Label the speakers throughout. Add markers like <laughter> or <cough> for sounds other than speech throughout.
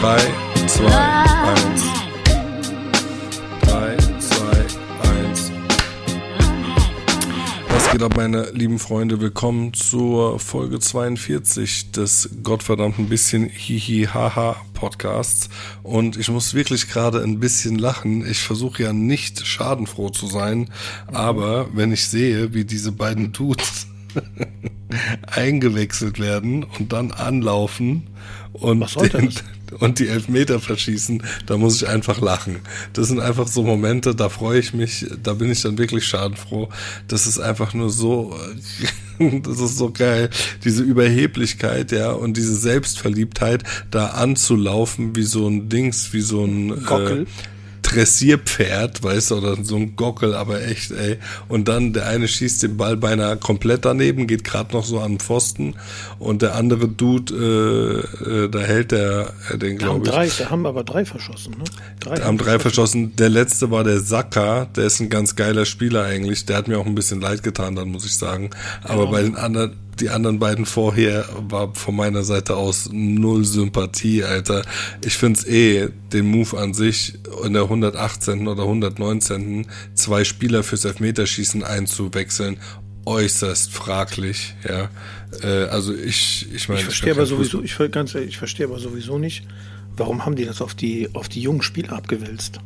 Speaker 1: 3, 2, 1. 3, 2, 1. Was geht ab, meine lieben Freunde? Willkommen zur Folge 42 des gottverdammten bisschen Hihi-Haha Podcasts. Und ich muss wirklich gerade ein bisschen lachen. Ich versuche ja nicht schadenfroh zu sein, aber wenn ich sehe, wie diese beiden Dudes <laughs> eingewechselt werden und dann anlaufen und, den, und die Elfmeter verschießen, da muss ich einfach lachen. Das sind einfach so Momente, da freue ich mich, da bin ich dann wirklich schadenfroh. Das ist einfach nur so, <laughs> das ist so geil, diese Überheblichkeit, ja, und diese Selbstverliebtheit, da anzulaufen wie so ein Dings, wie so ein
Speaker 2: Gockel.
Speaker 1: Äh, Dressierpferd, weißt du, oder so ein Gockel, aber echt, ey. Und dann der eine schießt den Ball beinahe komplett daneben, geht gerade noch so an den Pfosten und der andere Dude, äh, äh, da hält der äh, den,
Speaker 2: Da
Speaker 1: glaube ich.
Speaker 2: drei, da haben aber drei verschossen, ne? Drei
Speaker 1: Haben drei verschossen. Der letzte war der Saka, der ist ein ganz geiler Spieler eigentlich. Der hat mir auch ein bisschen leid getan, dann muss ich sagen. Aber
Speaker 2: Ja.
Speaker 1: bei den anderen, die anderen beiden vorher war von meiner Seite aus null Sympathie, Alter. Ich find's eh, den Move an sich in der 118. oder 119. zwei Spieler fürs Elfmeterschießen einzuwechseln, äußerst fraglich, ja. Äh, also ich, ich meine,
Speaker 2: Ich verstehe aber sowieso, ich, ver- ganz ehrlich, ich verstehe aber sowieso nicht, warum haben die das auf die, auf die jungen Spieler abgewälzt?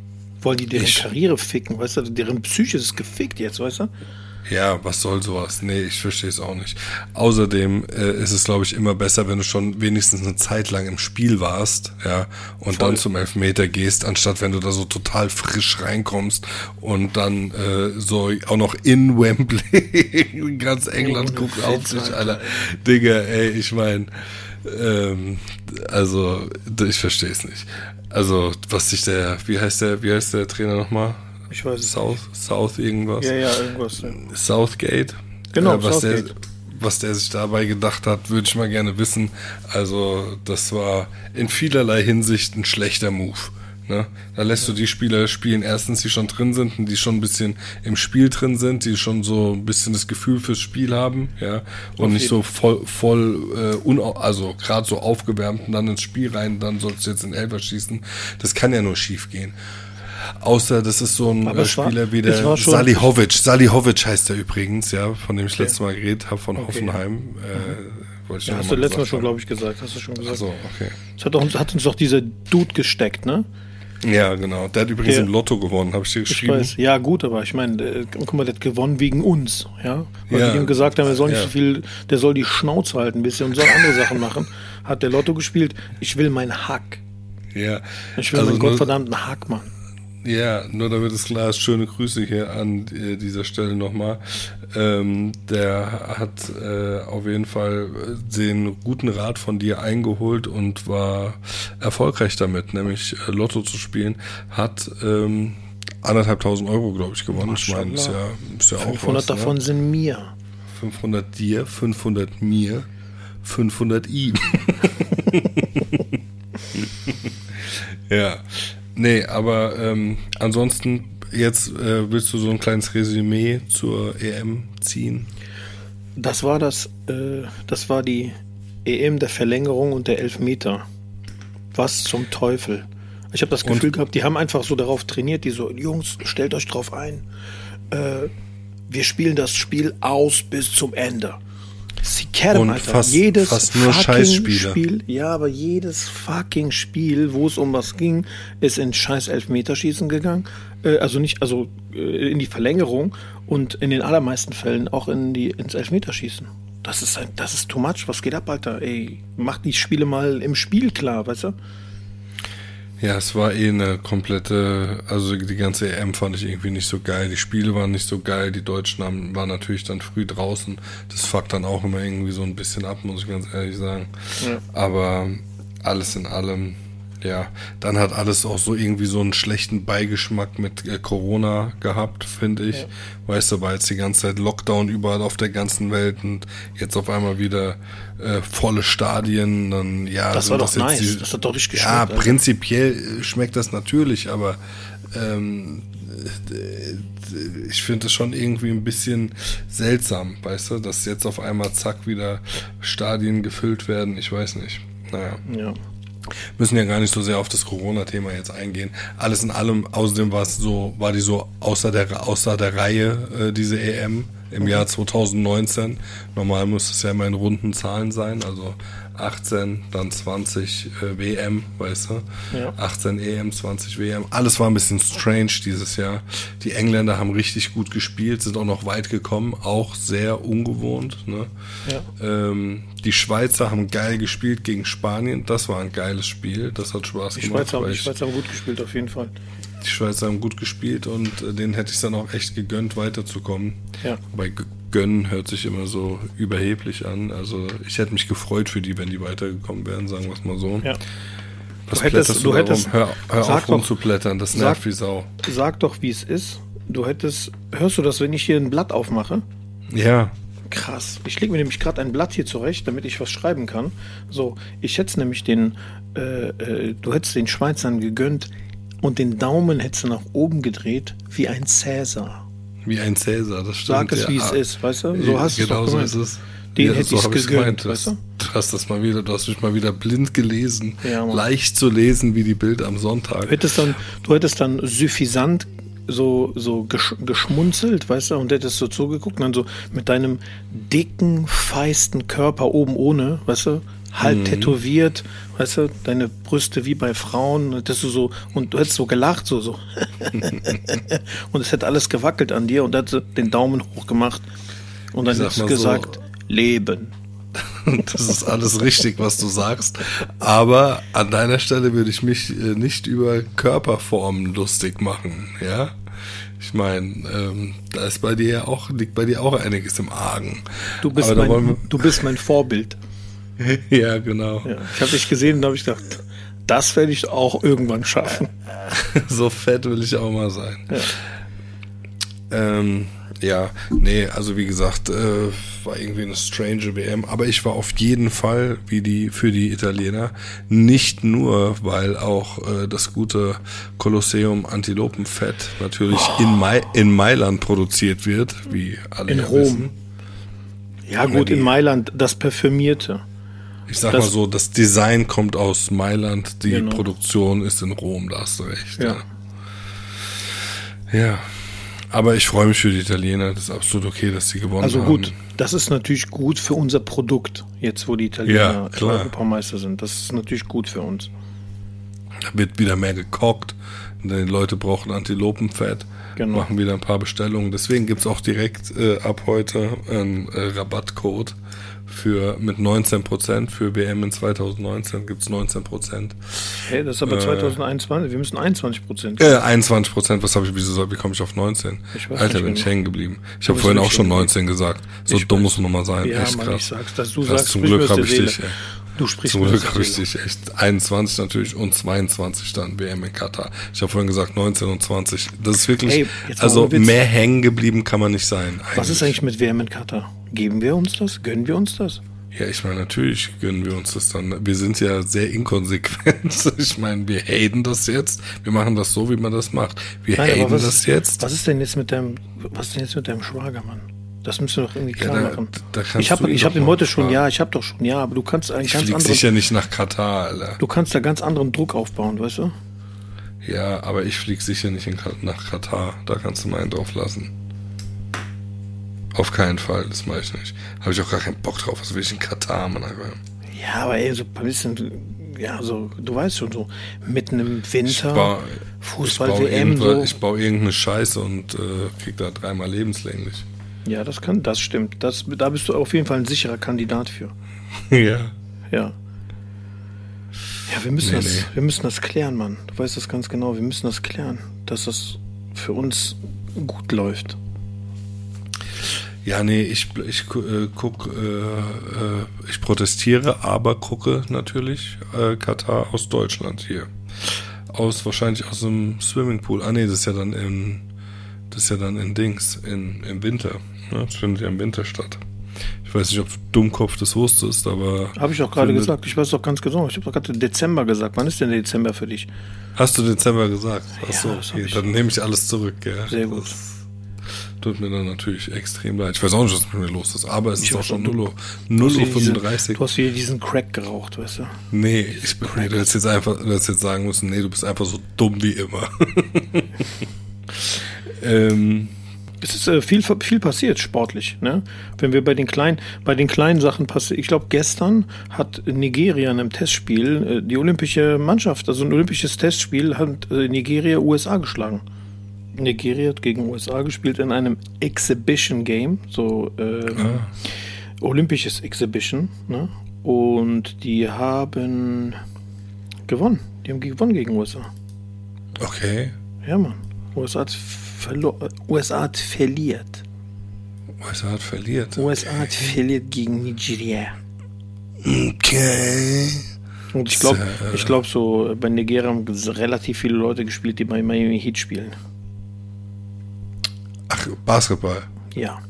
Speaker 2: Wollen die deren
Speaker 1: Ich-
Speaker 2: Karriere ficken, weißt du? Deren Psyche ist gefickt jetzt, weißt du?
Speaker 1: Ja, was soll sowas? Nee, ich verstehe es auch nicht. Außerdem äh, ist es, glaube ich, immer besser, wenn du schon wenigstens eine Zeit lang im Spiel warst, ja, und
Speaker 2: Voll.
Speaker 1: dann zum Elfmeter gehst, anstatt wenn du da so total frisch reinkommst und dann äh, so auch noch in <laughs> Wembley, ganz England
Speaker 2: Ohne
Speaker 1: guckt auf sich,
Speaker 2: Alter.
Speaker 1: Alter. Digga, ey, ich meine, ähm, also, ich verstehe es nicht. Also, was sich der, wie heißt der, wie heißt der Trainer nochmal?
Speaker 2: Ich weiß es
Speaker 1: South, South irgendwas?
Speaker 2: Ja, ja, irgendwas. Ja.
Speaker 1: Southgate.
Speaker 2: Genau,
Speaker 1: Äh, was
Speaker 2: Southgate.
Speaker 1: Der, was der sich dabei gedacht hat, würde ich mal gerne wissen. Also, das war in vielerlei Hinsicht ein schlechter Move. Ne? Da lässt du die Spieler spielen, erstens, die schon drin sind und die schon ein bisschen im Spiel drin sind, die schon so ein bisschen das Gefühl fürs Spiel haben, ja, und
Speaker 2: Auf
Speaker 1: nicht
Speaker 2: jeden.
Speaker 1: so voll, voll äh, also gerade so aufgewärmt und dann ins Spiel rein, dann sollst du jetzt in Elfer schießen. Das kann ja nur schief gehen. Außer das ist so ein
Speaker 2: Aber
Speaker 1: äh,
Speaker 2: es war-
Speaker 1: Spieler wie der Salihovic. Salihovic heißt er übrigens, ja, von dem ich letztes Mal geredet habe, von
Speaker 2: Okay.
Speaker 1: Hoffenheim. Äh, ich
Speaker 2: Ja, hast du letztes Mal schon, glaube ich, gesagt. Hast du schon gesagt.
Speaker 1: Ach so, okay.
Speaker 2: Das hat, doch, hat uns doch dieser Dude gesteckt, ne?
Speaker 1: Ja, genau. Der hat übrigens
Speaker 2: Ja.
Speaker 1: im Lotto gewonnen, habe ich dir
Speaker 2: Ich
Speaker 1: geschrieben.
Speaker 2: weiß. Ja, gut, aber ich meine, guck mal, der hat gewonnen wegen uns, ja? Weil
Speaker 1: Ja.
Speaker 2: wir ihm gesagt haben, er soll nicht
Speaker 1: Ja.
Speaker 2: so viel, der soll die Schnauze halten ein bisschen und soll andere Sachen machen. Hat der Lotto gespielt. Ich will meinen Hack.
Speaker 1: Ja.
Speaker 2: Ich will
Speaker 1: Also
Speaker 2: meinen gottverdammten Hack, Mann.
Speaker 1: Ja, nur damit es klar ist, schöne Grüße hier an äh, dieser Stelle nochmal. Ähm, der hat äh, auf jeden Fall den guten Rat von dir eingeholt und war erfolgreich damit, nämlich äh, Lotto zu spielen. Hat ähm, anderthalbtausend Euro, glaube ich, gewonnen. Ich meine, ist ja, ist ja auch
Speaker 2: 500
Speaker 1: was, ne?
Speaker 2: davon sind mir.
Speaker 1: 500 dir, 500 mir, 500 ihm. <laughs> ja, nee, aber ähm, ansonsten, jetzt äh, willst du so ein kleines Resümee zur EM ziehen?
Speaker 2: Das war das, äh, das war die EM der Verlängerung und der Elfmeter. Was zum Teufel? Ich habe das
Speaker 1: Und-
Speaker 2: Gefühl gehabt, die haben einfach so darauf trainiert, die so, Jungs, stellt euch drauf ein. Äh, wir spielen das Spiel aus bis zum Ende. Sie kennen,
Speaker 1: Und
Speaker 2: Alter.
Speaker 1: fast-
Speaker 2: jedes
Speaker 1: fast nur
Speaker 2: fucking
Speaker 1: Scheißspiele.
Speaker 2: Spiel, ja, aber jedes fucking Spiel, wo es um was ging, ist in scheiß Elfmeterschießen gegangen. Äh, also nicht, also äh, in die Verlängerung und in den allermeisten Fällen auch in die, ins Elfmeterschießen. Das ist, ein, das ist too much. Was geht ab, Alter? Ey, mach die Spiele mal im Spiel klar, weißt du?
Speaker 1: Ja, es war eh eine komplette, also die ganze EM fand ich irgendwie nicht so geil. Die Spiele waren nicht so geil. Die Deutschen haben, waren natürlich dann früh draußen. Das fuckt dann auch immer irgendwie so ein bisschen ab, muss ich ganz ehrlich sagen.
Speaker 2: Ja.
Speaker 1: Aber alles in allem, ja, dann hat alles auch so irgendwie so einen schlechten Beigeschmack mit äh, Corona gehabt, finde ich. Weißt du, war jetzt die ganze Zeit Lockdown überall auf der ganzen Welt und jetzt auf einmal wieder äh, volle Stadien, dann ja.
Speaker 2: Das war doch
Speaker 1: jetzt
Speaker 2: nice.
Speaker 1: die-
Speaker 2: Das hat doch richtig
Speaker 1: Ja,
Speaker 2: geschmeckt, Alter.
Speaker 1: prinzipiell äh, schmeckt das natürlich, aber ähm, äh, ich finde es schon irgendwie ein bisschen seltsam, weißt du, dass jetzt auf einmal zack wieder Stadien gefüllt werden. Ich weiß nicht. Naja.
Speaker 2: Ja.
Speaker 1: Müssen ja gar nicht so sehr auf das Corona-Thema jetzt eingehen. Alles in allem, außerdem war es so, war die so außer der, außer der Reihe, äh, diese EM im Jahr 2019. Normal muss es ja immer in runden Zahlen sein, also 18, dann 20 äh, WM, weißt du? Ja. 18 EM, 20 WM. Alles war ein bisschen strange dieses Jahr. Die Engländer haben richtig gut gespielt, sind auch noch weit gekommen, auch sehr ungewohnt. Ne? Ja. Ähm, die Schweizer haben geil gespielt gegen Spanien. Das war ein geiles Spiel. Das hat Spaß
Speaker 2: die
Speaker 1: gemacht.
Speaker 2: Schweizer, die Schweizer haben gut gespielt, auf jeden Fall.
Speaker 1: Die Schweizer haben gut gespielt und äh, denen hätte ich dann auch echt gegönnt, weiterzukommen. Ja. Bei gönnen hört sich immer so überheblich an. Also ich hätte mich gefreut für die, wenn die weitergekommen wären, sagen wir es mal so. Ja. Was du hättest, du, du hättest, Hör, hör auf rumzublättern, das nervt
Speaker 2: sag,
Speaker 1: wie Sau.
Speaker 2: Sag doch, wie es ist. Du hättest, hörst du das, wenn ich hier ein Blatt aufmache?
Speaker 1: Ja.
Speaker 2: Krass. Ich lege mir nämlich gerade ein Blatt hier zurecht, damit ich was schreiben kann. So, ich hätte nämlich den, äh, äh, du hättest den Schweizern gegönnt und den Daumen hättest du nach oben gedreht wie ein Cäsar.
Speaker 1: Wie ein Cäsar, das
Speaker 2: stimmt. Sag es, ja. wie es ist, weißt du? So hast
Speaker 1: genau
Speaker 2: es
Speaker 1: so ist es.
Speaker 2: Den ja, hätte so ich gegönnt, weißt du?
Speaker 1: Du hast das mal wieder, du hast mich mal wieder blind gelesen. Ja, Leicht zu lesen wie die Bilder am Sonntag.
Speaker 2: Du hättest dann, du hättest dann suffisant so, so gesch geschmunzelt, weißt du, und hättest so zugeguckt und dann so mit deinem dicken, feisten Körper oben ohne, weißt du, halb mhm. tätowiert, weißt du, deine Brüste wie bei Frauen, dass du so, und du hättest so gelacht, so, so. <laughs> und es hätte alles gewackelt an dir und hätte den Daumen hoch gemacht und dann hättest du gesagt, so, Leben. <laughs>
Speaker 1: das ist alles richtig, was du sagst. Aber an deiner Stelle würde ich mich äh, nicht über Körperformen lustig machen, ja? Ich meine, ähm, da ist bei dir auch, liegt bei dir auch einiges im Argen.
Speaker 2: Du bist, mein, du bist mein Vorbild. <laughs>
Speaker 1: ja, genau.
Speaker 2: Ja, ich habe dich gesehen und habe ich gedacht, das werde ich auch irgendwann schaffen. <laughs>
Speaker 1: so fett will ich auch mal sein. Ja. Ähm, ja, nee, also wie gesagt, äh, war irgendwie eine strange WM, aber ich war auf jeden Fall wie die für die Italiener nicht nur, weil auch äh, das gute Kolosseum Antilopenfett natürlich oh. in, Mai in Mailand produziert wird, wie alle
Speaker 2: in Rom. Wissen. Ja gut, in Mailand das parfümierte.
Speaker 1: Ich sag das, mal so, das Design kommt aus Mailand, die genau. Produktion ist in Rom, da hast du recht. Ja. ja. ja. Aber ich freue mich für die Italiener. Das ist absolut okay, dass sie gewonnen haben.
Speaker 2: Also gut, das ist natürlich gut für unser Produkt, jetzt wo die Italiener ja, Europameister sind. Das ist natürlich gut für uns.
Speaker 1: Da wird wieder mehr gekocht. Die Leute brauchen Antilopenfett. Genau. Machen wieder ein paar Bestellungen. Deswegen gibt es auch direkt äh, ab heute einen äh, Rabattcode für mit 19 Prozent. Für WM in 2019 gibt es 19 Prozent.
Speaker 2: Hey, das ist aber äh, 2021. Wir müssen 21 Prozent.
Speaker 1: Äh, 21 Prozent. Was habe ich, wieso, wie komme ich auf 19? Ich Alter, bin ich hängen geblieben. Ich habe vorhin auch schon 19 gesagt. So ich dumm muss man mal sein. Ja, echt krass. Ich
Speaker 2: sag's, dass du
Speaker 1: krass,
Speaker 2: sagst,
Speaker 1: zum Glück habe ich dich. Ey.
Speaker 2: Du sprichst
Speaker 1: Zum Glück habe ich dich echt 21 natürlich und 22 dann WM in Katar. Ich habe vorhin gesagt 19 und 20. Das ist wirklich, hey, also mehr hängen geblieben kann man nicht sein.
Speaker 2: Eigentlich. Was ist eigentlich mit WM in Katar? Geben wir uns das? Gönnen wir uns das?
Speaker 1: Ja, ich meine, natürlich gönnen wir uns das dann. Wir sind ja sehr inkonsequent. <laughs> Ich meine, wir haten das jetzt. Wir machen das so, wie man das macht. Wir Nein, haten das jetzt.
Speaker 2: Was ist denn jetzt mit deinem, was ist denn jetzt mit deinem Schwagermann? Das müssen wir doch irgendwie klar ja, da, machen. Da ich habe hab ihn heute schon, ja, ich habe doch schon, ja, aber du kannst einen
Speaker 1: ich
Speaker 2: ganz anderen.
Speaker 1: sicher nicht nach Katar, Alter.
Speaker 2: Du kannst da ganz anderen Druck aufbauen, weißt du?
Speaker 1: Ja, aber ich fliege sicher nicht in, nach Katar. Da kannst du meinen drauf lassen. Auf keinen Fall, das mache ich nicht. Habe ich auch gar keinen Bock drauf. Was will ich in Katar, Mann?
Speaker 2: Ja, aber ey, so ein bisschen, ja, so, du weißt schon, so mitten im Winter, Fußball-WM.
Speaker 1: Ich, so. ich baue irgendeine Scheiße und äh, krieg da dreimal lebenslänglich.
Speaker 2: Ja, das kann, das stimmt. Das, da bist du auf jeden Fall ein sicherer Kandidat für. <laughs>
Speaker 1: ja.
Speaker 2: Ja. Ja, wir müssen, nee, das, nee. wir müssen das klären, Mann. Du weißt das ganz genau. Wir müssen das klären, dass das für uns gut läuft.
Speaker 1: Ja, nee, ich, ich äh, guck, äh, äh, ich protestiere, aber gucke natürlich äh, Katar aus Deutschland hier. Aus, wahrscheinlich aus dem Swimmingpool. Ah nee, das ist ja dann in, das ist ja dann in Dings, in, im Winter. Ne? Das findet ja im Winter statt. Ich weiß nicht, ob du Dummkopf das wusstest, aber.
Speaker 2: Habe ich doch gerade gesagt. Ich weiß doch ganz genau. Ich habe doch gerade Dezember gesagt. Wann ist denn Dezember für dich?
Speaker 1: Hast du Dezember gesagt? Achso, ja, okay. Dann nehme ich alles zurück. Ja.
Speaker 2: Sehr gut.
Speaker 1: Das, tut mir dann natürlich extrem leid. Ich weiß auch nicht, was mit mir los ist, aber es ich ist auch schon 0 Uhr, 0 Uhr 35.
Speaker 2: Du hast hier diesen Crack geraucht, weißt du?
Speaker 1: Nee, ich bin, nee, du hättest jetzt einfach, du hättest jetzt sagen müssen, nee, du bist einfach so dumm wie immer. <laughs>
Speaker 2: ähm, es ist äh, viel, viel passiert sportlich. Ne? Wenn wir bei den kleinen, bei den kleinen Sachen passiert, ich glaube, gestern hat Nigeria in einem Testspiel äh, die olympische Mannschaft, also ein olympisches Testspiel, hat äh, Nigeria USA geschlagen. Nigeria hat gegen USA gespielt in einem Exhibition Game, so äh, ah. olympisches Exhibition. Ne? Und die haben gewonnen. Die haben gewonnen gegen USA.
Speaker 1: Okay.
Speaker 2: Ja, Mann. USA hat, USA hat verliert.
Speaker 1: USA hat verliert.
Speaker 2: Okay. USA hat verliert gegen Nigeria.
Speaker 1: Okay.
Speaker 2: Und ich glaube, ich glaube so bei Nigeria haben relativ viele Leute gespielt, die bei Miami Heat spielen.
Speaker 1: Ach, Basketball.
Speaker 2: Ja.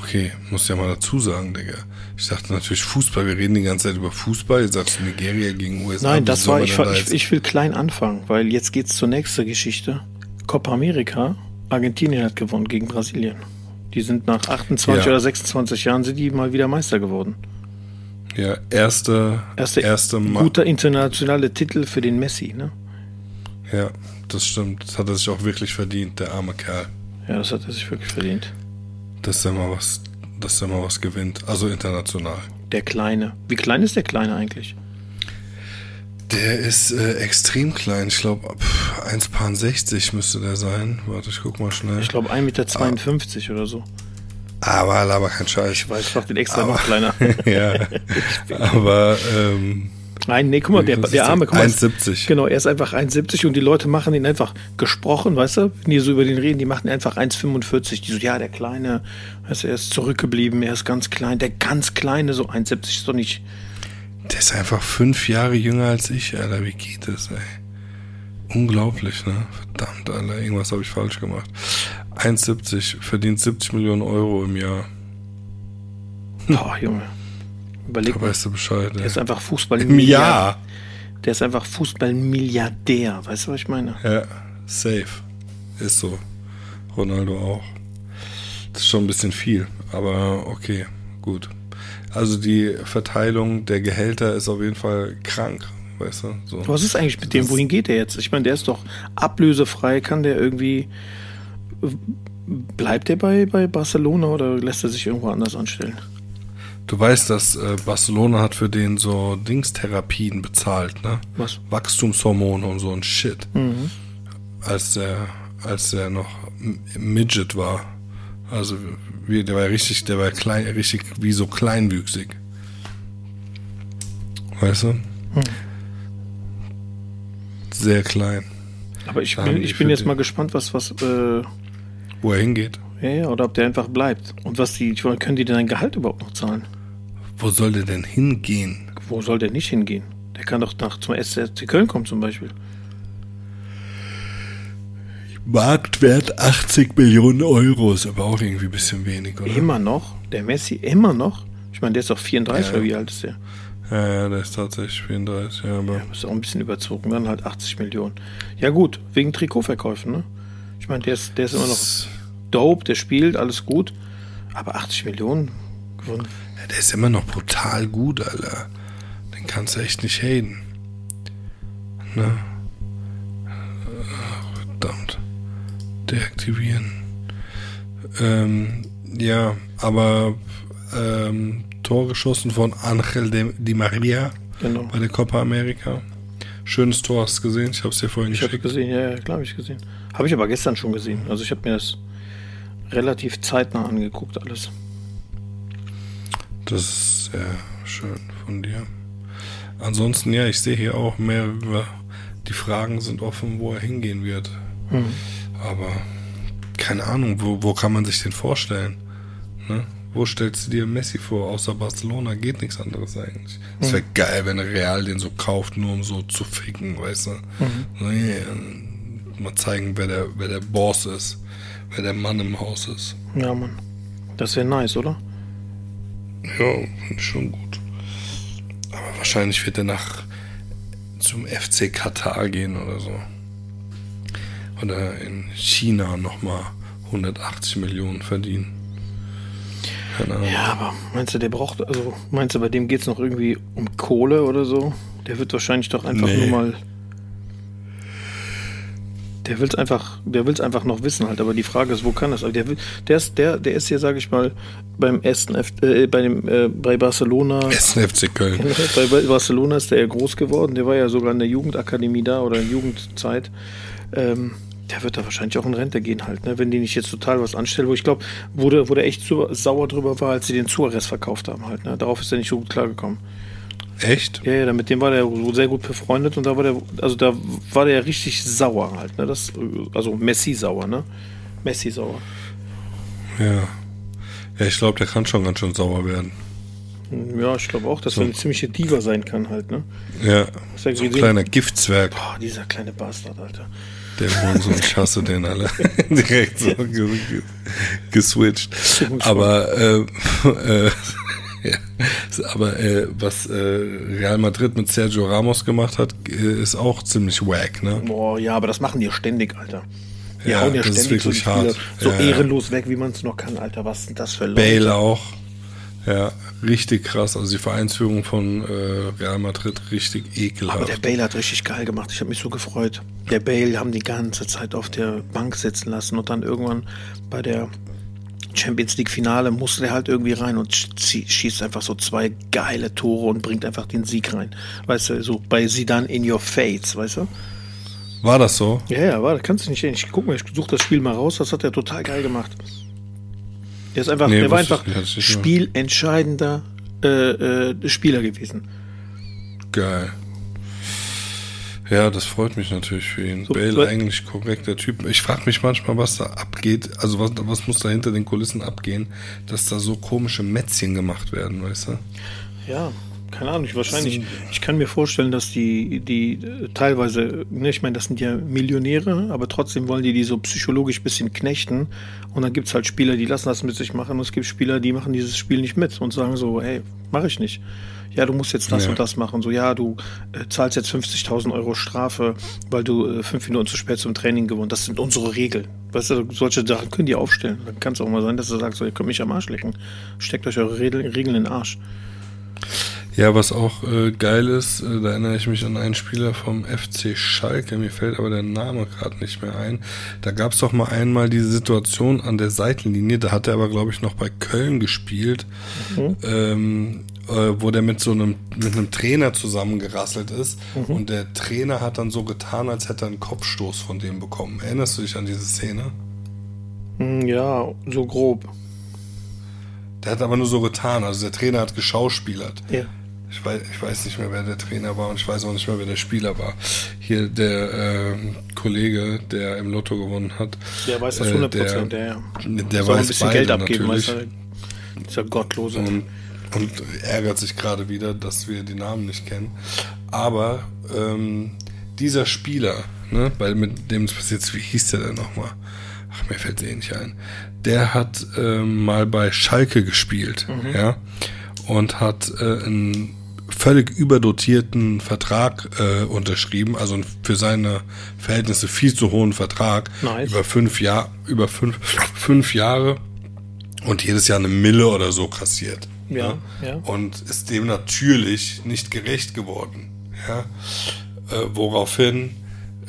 Speaker 1: Okay, muss ja mal dazu sagen, Digga. Ich dachte natürlich Fußball, wir reden die ganze Zeit über Fußball. Jetzt sagst du Nigeria gegen USA.
Speaker 2: Nein, das war, ich, da ich, ich, will klein anfangen, weil jetzt geht's zur nächsten Geschichte. Copa America, Argentinien hat gewonnen gegen Brasilien. Die sind nach 28 ja. oder 26 Jahren sind die mal wieder Meister geworden.
Speaker 1: Ja, erste,
Speaker 2: erste, erste guter internationale Titel für den Messi, ne?
Speaker 1: Ja, das stimmt. Das hat er sich auch wirklich verdient, der arme Kerl.
Speaker 2: Ja, das hat er sich wirklich verdient.
Speaker 1: Dass er mal was, dass er mal was gewinnt. Also international.
Speaker 2: Der Kleine. Wie klein ist der Kleine eigentlich?
Speaker 1: Der ist äh, extrem klein. Ich glaube, ab 1,60 müsste der sein. Warte, ich guck mal schnell.
Speaker 2: Ich glaube, 1,52 Meter ah. oder so.
Speaker 1: Aber, aber kein Scheiß.
Speaker 2: Ich weiß, ich mach den extra aber, noch kleiner. <laughs>
Speaker 1: ja. <laughs> aber, ähm,
Speaker 2: Nein, nee, guck mal, der, der Arme, guck
Speaker 1: mal. 1,70.
Speaker 2: Genau, er ist einfach 1,70 und die Leute machen ihn einfach gesprochen, weißt du, wenn die so über den reden, die machen einfach 1,45. Die so, ja, der Kleine, weißt du, er ist zurückgeblieben, er ist ganz klein. Der ganz Kleine, so 1,70 ist doch nicht.
Speaker 1: Der ist einfach fünf Jahre jünger als ich, Alter, wie geht das, ey? Unglaublich, ne? Verdammt, Alter, irgendwas habe ich falsch gemacht. 1,70, verdient 70 Millionen Euro im Jahr.
Speaker 2: Boah, Junge.
Speaker 1: Überleg da weißt du Bescheid.
Speaker 2: Der ey. ist einfach Fußball Im Jahr. Der ist einfach Fußballmilliardär. Weißt du, was ich meine?
Speaker 1: Ja, safe. Ist so. Ronaldo auch. Das ist schon ein bisschen viel, aber okay, gut. Also die Verteilung der Gehälter ist auf jeden Fall krank, weißt du? So.
Speaker 2: Was ist eigentlich mit dem? Wohin geht der jetzt? Ich meine, der ist doch ablösefrei. Kann der irgendwie. Bleibt der bei, bei Barcelona oder lässt er sich irgendwo anders anstellen?
Speaker 1: Du weißt, dass äh, Barcelona hat für den so Dingstherapien bezahlt, ne?
Speaker 2: Was?
Speaker 1: Wachstumshormone und so ein Shit.
Speaker 2: Mhm.
Speaker 1: Als der, als der noch Midget war. Also wie, der war richtig, der war klein, richtig wie so kleinwüchsig. Weißt du? Hm. Sehr klein.
Speaker 2: Aber ich bin, ich bin jetzt mal gespannt, was, was, äh,
Speaker 1: wo er hingeht.
Speaker 2: Ja, ja, oder ob der einfach bleibt. Und was die, können die denn ein Gehalt überhaupt noch zahlen?
Speaker 1: Wo soll der denn hingehen?
Speaker 2: Wo soll der nicht hingehen? Der kann doch nach zum SC Köln kommen zum Beispiel.
Speaker 1: Marktwert 80 Millionen Euro ist aber auch irgendwie ein bisschen wenig, oder?
Speaker 2: Immer noch? Der Messi immer noch? Ich meine, der ist doch 34 ja. oder wie alt ist der?
Speaker 1: Ja, ja, der ist tatsächlich 34, ja, aber. Ja,
Speaker 2: ist auch ein bisschen überzogen, dann halt 80 Millionen. Ja, gut, wegen Trikotverkäufen, ne? Ich meine, der ist, der ist immer noch dope, der spielt, alles gut. Aber 80 Millionen gewonnen.
Speaker 1: Ja, der ist immer noch brutal gut, Alter. Den kannst du echt nicht haten. Ne? Verdammt. Deaktivieren. Ähm, ja, aber ähm, Tor geschossen von Angel de, Di Maria
Speaker 2: genau.
Speaker 1: bei der Copa America. Schönes Tor hast du gesehen? Ich habe es dir vorhin
Speaker 2: ich geschickt. Ich habe gesehen, ja, ja klar habe ich gesehen. Habe ich aber gestern schon gesehen. Also ich habe mir das relativ zeitnah angeguckt alles.
Speaker 1: Das ist sehr schön von dir. Ansonsten, ja, ich sehe hier auch mehrere, die Fragen sind offen, wo er hingehen wird.
Speaker 2: Mhm.
Speaker 1: Aber keine Ahnung, wo, wo kann man sich den vorstellen? Ne? Wo stellst du dir Messi vor? Außer Barcelona geht nichts anderes eigentlich. Es wäre mhm. geil, wenn Real den so kauft, nur um so zu ficken, weißt du?
Speaker 2: Mhm.
Speaker 1: So, yeah, mal zeigen, wer der, wer der Boss ist, wer der Mann im Haus ist.
Speaker 2: Ja, Mann. Das wäre nice, oder?
Speaker 1: Ja, finde ich schon gut. Aber wahrscheinlich wird er nach zum FC Katar gehen oder so. Oder in China nochmal 180 Millionen verdienen.
Speaker 2: Keine Ahnung. Ja, aber meinst du, der braucht, also meinst du, bei dem geht es noch irgendwie um Kohle oder so? Der wird wahrscheinlich doch einfach nee. nur mal. Der will es einfach, der einfach noch wissen halt, aber die Frage ist, wo kann das? Der, will, der ist, der, der ist hier, sage ich mal, beim ersten F, äh, bei dem, äh, bei Barcelona.
Speaker 1: Ersten FC Köln. <laughs>
Speaker 2: Bei Barcelona ist der ja groß geworden. Der war ja sogar in der Jugendakademie da oder in Jugendzeit. Ähm, der wird da wahrscheinlich auch in Rente gehen halt, ne? wenn die nicht jetzt total was anstellen. Wo ich glaube, wo der, wo der echt so sauer drüber war, als sie den Suarez verkauft haben halt. Ne? Darauf ist er nicht so gut klargekommen.
Speaker 1: Echt?
Speaker 2: Ja, ja, mit dem war der sehr gut befreundet und da war der, also da war der richtig sauer halt, ne? Das, also Messi sauer, ne? Messi sauer.
Speaker 1: Ja. Ja, ich glaube, der kann schon ganz schön sauer werden.
Speaker 2: Ja, ich glaube auch, dass so. er eine ziemliche Diva sein kann halt, ne?
Speaker 1: Ja. So ein kleiner Giftzwerg.
Speaker 2: Boah, dieser kleine Bastard, Alter.
Speaker 1: Der Hurensohn, ich hasse den alle. <laughs> Direkt so geswitcht. Aber, äh, <laughs> äh, ja. aber äh, was äh, Real Madrid mit Sergio Ramos gemacht hat, äh, ist auch ziemlich wack, ne?
Speaker 2: Boah, ja, aber das machen die ständig, Alter. Die
Speaker 1: ja, hauen ja das ständig ist wirklich so, hart.
Speaker 2: so ja, ehrenlos weg, wie man es noch kann, Alter. Was sind das für
Speaker 1: Leute? Bale auch. Ja, richtig krass. Also die Vereinsführung von äh, Real Madrid richtig ekelhaft.
Speaker 2: Aber der Bale hat richtig geil gemacht. Ich habe mich so gefreut. Der Bale haben die ganze Zeit auf der Bank sitzen lassen und dann irgendwann bei der Champions League Finale musste er halt irgendwie rein und schießt einfach so zwei geile Tore und bringt einfach den Sieg rein. Weißt du, so bei Sidan in your face, weißt du?
Speaker 1: War das so?
Speaker 2: Ja, ja, war. Kannst du nicht. Ich guck mal, ich suche das Spiel mal raus. Das hat er total geil gemacht. Der ist einfach, nee, der war einfach spielentscheidender äh, äh, Spieler gewesen.
Speaker 1: Geil. Ja, das freut mich natürlich für ihn. So, Bale eigentlich korrekter Typ. Ich frage mich manchmal, was da abgeht. Also was, was muss da hinter den Kulissen abgehen, dass da so komische Mätzchen gemacht werden, weißt du?
Speaker 2: Ja, keine Ahnung, ich wahrscheinlich, ich kann mir vorstellen, dass die, die teilweise, ne, ich meine, das sind ja Millionäre, aber trotzdem wollen die die so psychologisch ein bisschen knechten. Und dann gibt es halt Spieler, die lassen das mit sich machen und es gibt Spieler, die machen dieses Spiel nicht mit und sagen so, hey, mache ich nicht. Ja, du musst jetzt das ja. und das machen. So, ja, du äh, zahlst jetzt 50.000 Euro Strafe, weil du äh, fünf Minuten zu spät zum Training gewonnen Das sind unsere Regeln. Weißt du, solche Sachen können die aufstellen. Dann kann es auch mal sein, dass du sagst, so, ihr könnt mich am Arsch lecken. Steckt euch eure Regeln in den Arsch.
Speaker 1: Ja, was auch äh, geil ist, äh, da erinnere ich mich an einen Spieler vom FC Schalke, mir fällt aber der Name gerade nicht mehr ein. Da gab es doch mal einmal diese Situation an der Seitenlinie, da hat er aber, glaube ich, noch bei Köln gespielt, mhm. ähm, äh, wo der mit so einem, mit einem Trainer zusammengerasselt ist mhm. und der Trainer hat dann so getan, als hätte er einen Kopfstoß von dem bekommen. Erinnerst du dich an diese Szene?
Speaker 2: Hm, ja, so grob.
Speaker 1: Der hat aber nur so getan, also der Trainer hat geschauspielert.
Speaker 2: Ja.
Speaker 1: Ich weiß, ich weiß nicht mehr, wer der Trainer war und ich weiß auch nicht mehr, wer der Spieler war. Hier der äh, Kollege, der im Lotto gewonnen hat.
Speaker 2: Der weiß das 100 Prozent, äh, der,
Speaker 1: der, der weiß ein bisschen Geld abgeben,
Speaker 2: natürlich. Weißt du, dieser Gottlose.
Speaker 1: Und, und ärgert sich gerade wieder, dass wir die Namen nicht kennen. Aber ähm, dieser Spieler, ne, weil mit dem es passiert, wie hieß der denn nochmal? Ach, mir fällt es eh nicht ein. Der hat ähm, mal bei Schalke gespielt, mhm. ja, und hat äh, einen völlig überdotierten Vertrag äh, unterschrieben, also für seine Verhältnisse viel zu hohen Vertrag nice. über fünf Jahre, über fünf, fünf Jahre und jedes Jahr eine Mille oder so kassiert.
Speaker 2: Ja, ja. ja.
Speaker 1: Und ist dem natürlich nicht gerecht geworden. Ja. Äh, woraufhin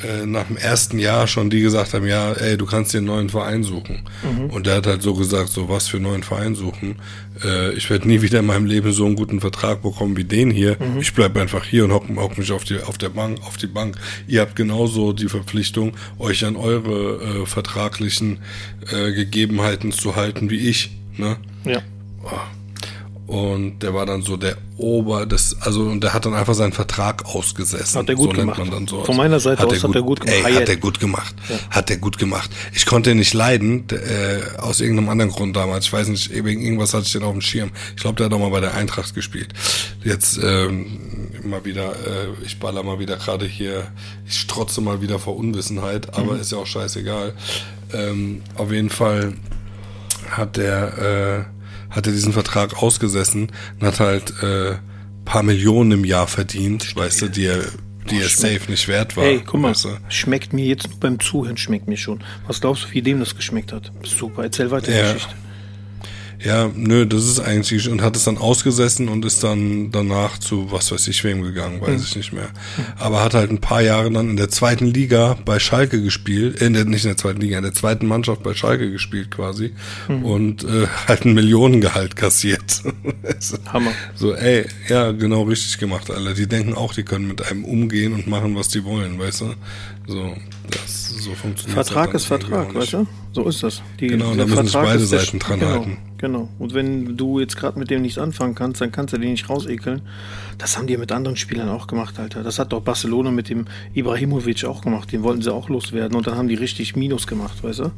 Speaker 1: äh, nach dem ersten Jahr schon die gesagt haben, ja, ey, du kannst dir einen neuen Verein suchen. Mhm. Und der hat halt so gesagt, so was für einen neuen Verein suchen. Äh, ich werde nie wieder in meinem Leben so einen guten Vertrag bekommen wie den hier. Mhm. Ich bleib einfach hier und hock, hock mich auf die, auf der Bank, auf die Bank. Ihr habt genauso die Verpflichtung, euch an eure äh, vertraglichen äh, Gegebenheiten zu halten wie ich. Ne?
Speaker 2: Ja.
Speaker 1: Oh. Und der war dann so der Ober, das, also, und der hat dann einfach seinen Vertrag ausgesessen.
Speaker 2: Hat er gut
Speaker 1: so
Speaker 2: gemacht. Nennt man dann so. Von meiner Seite hat aus
Speaker 1: hat er gut gemacht. Ey, hat er gut gemacht. Ja. Hat er gut gemacht. Ich konnte ihn nicht leiden, äh, aus irgendeinem anderen Grund damals. Ich weiß nicht, wegen irgendwas hatte ich den auf dem Schirm. Ich glaube, der hat auch mal bei der Eintracht gespielt. Jetzt, ähm, immer wieder, äh, ich baller mal wieder gerade hier, ich strotze mal wieder vor Unwissenheit, aber mhm. ist ja auch scheißegal. Ähm, auf jeden Fall hat der, äh, hat er diesen Vertrag ausgesessen und hat halt äh, paar Millionen im Jahr verdient, weißt du, die er die es safe nicht wert war.
Speaker 2: Hey, guck mal, weißt du? schmeckt mir jetzt beim Zuhören, schmeckt mir schon. Was glaubst du, wie dem das geschmeckt hat? Super, erzähl weiter die Geschichte.
Speaker 1: Ja, nö, das ist eigentlich und hat es dann ausgesessen und ist dann danach zu was weiß ich wem gegangen, weiß hm. ich nicht mehr. Aber hat halt ein paar Jahre dann in der zweiten Liga bei Schalke gespielt, äh, nicht in der zweiten Liga, in der zweiten Mannschaft bei Schalke gespielt quasi hm. und äh, <laughs> halt ein Millionengehalt kassiert. <laughs>
Speaker 2: Hammer.
Speaker 1: So, ey, ja, genau richtig gemacht, alle. Die denken auch, die können mit einem umgehen und machen, was die wollen, weißt du? So, das so funktioniert.
Speaker 2: Vertrag ist Vertrag, weißt du? So ist das.
Speaker 1: Die, genau, da müssen sich beide Seiten dran
Speaker 2: genau.
Speaker 1: halten.
Speaker 2: Genau. Und wenn du jetzt gerade mit dem nichts anfangen kannst, dann kannst du den nicht rausekeln. Das haben die mit anderen Spielern auch gemacht, Alter. Das hat doch Barcelona mit dem Ibrahimovic auch gemacht. Den wollten sie auch loswerden. Und dann haben die richtig Minus gemacht, weißt du?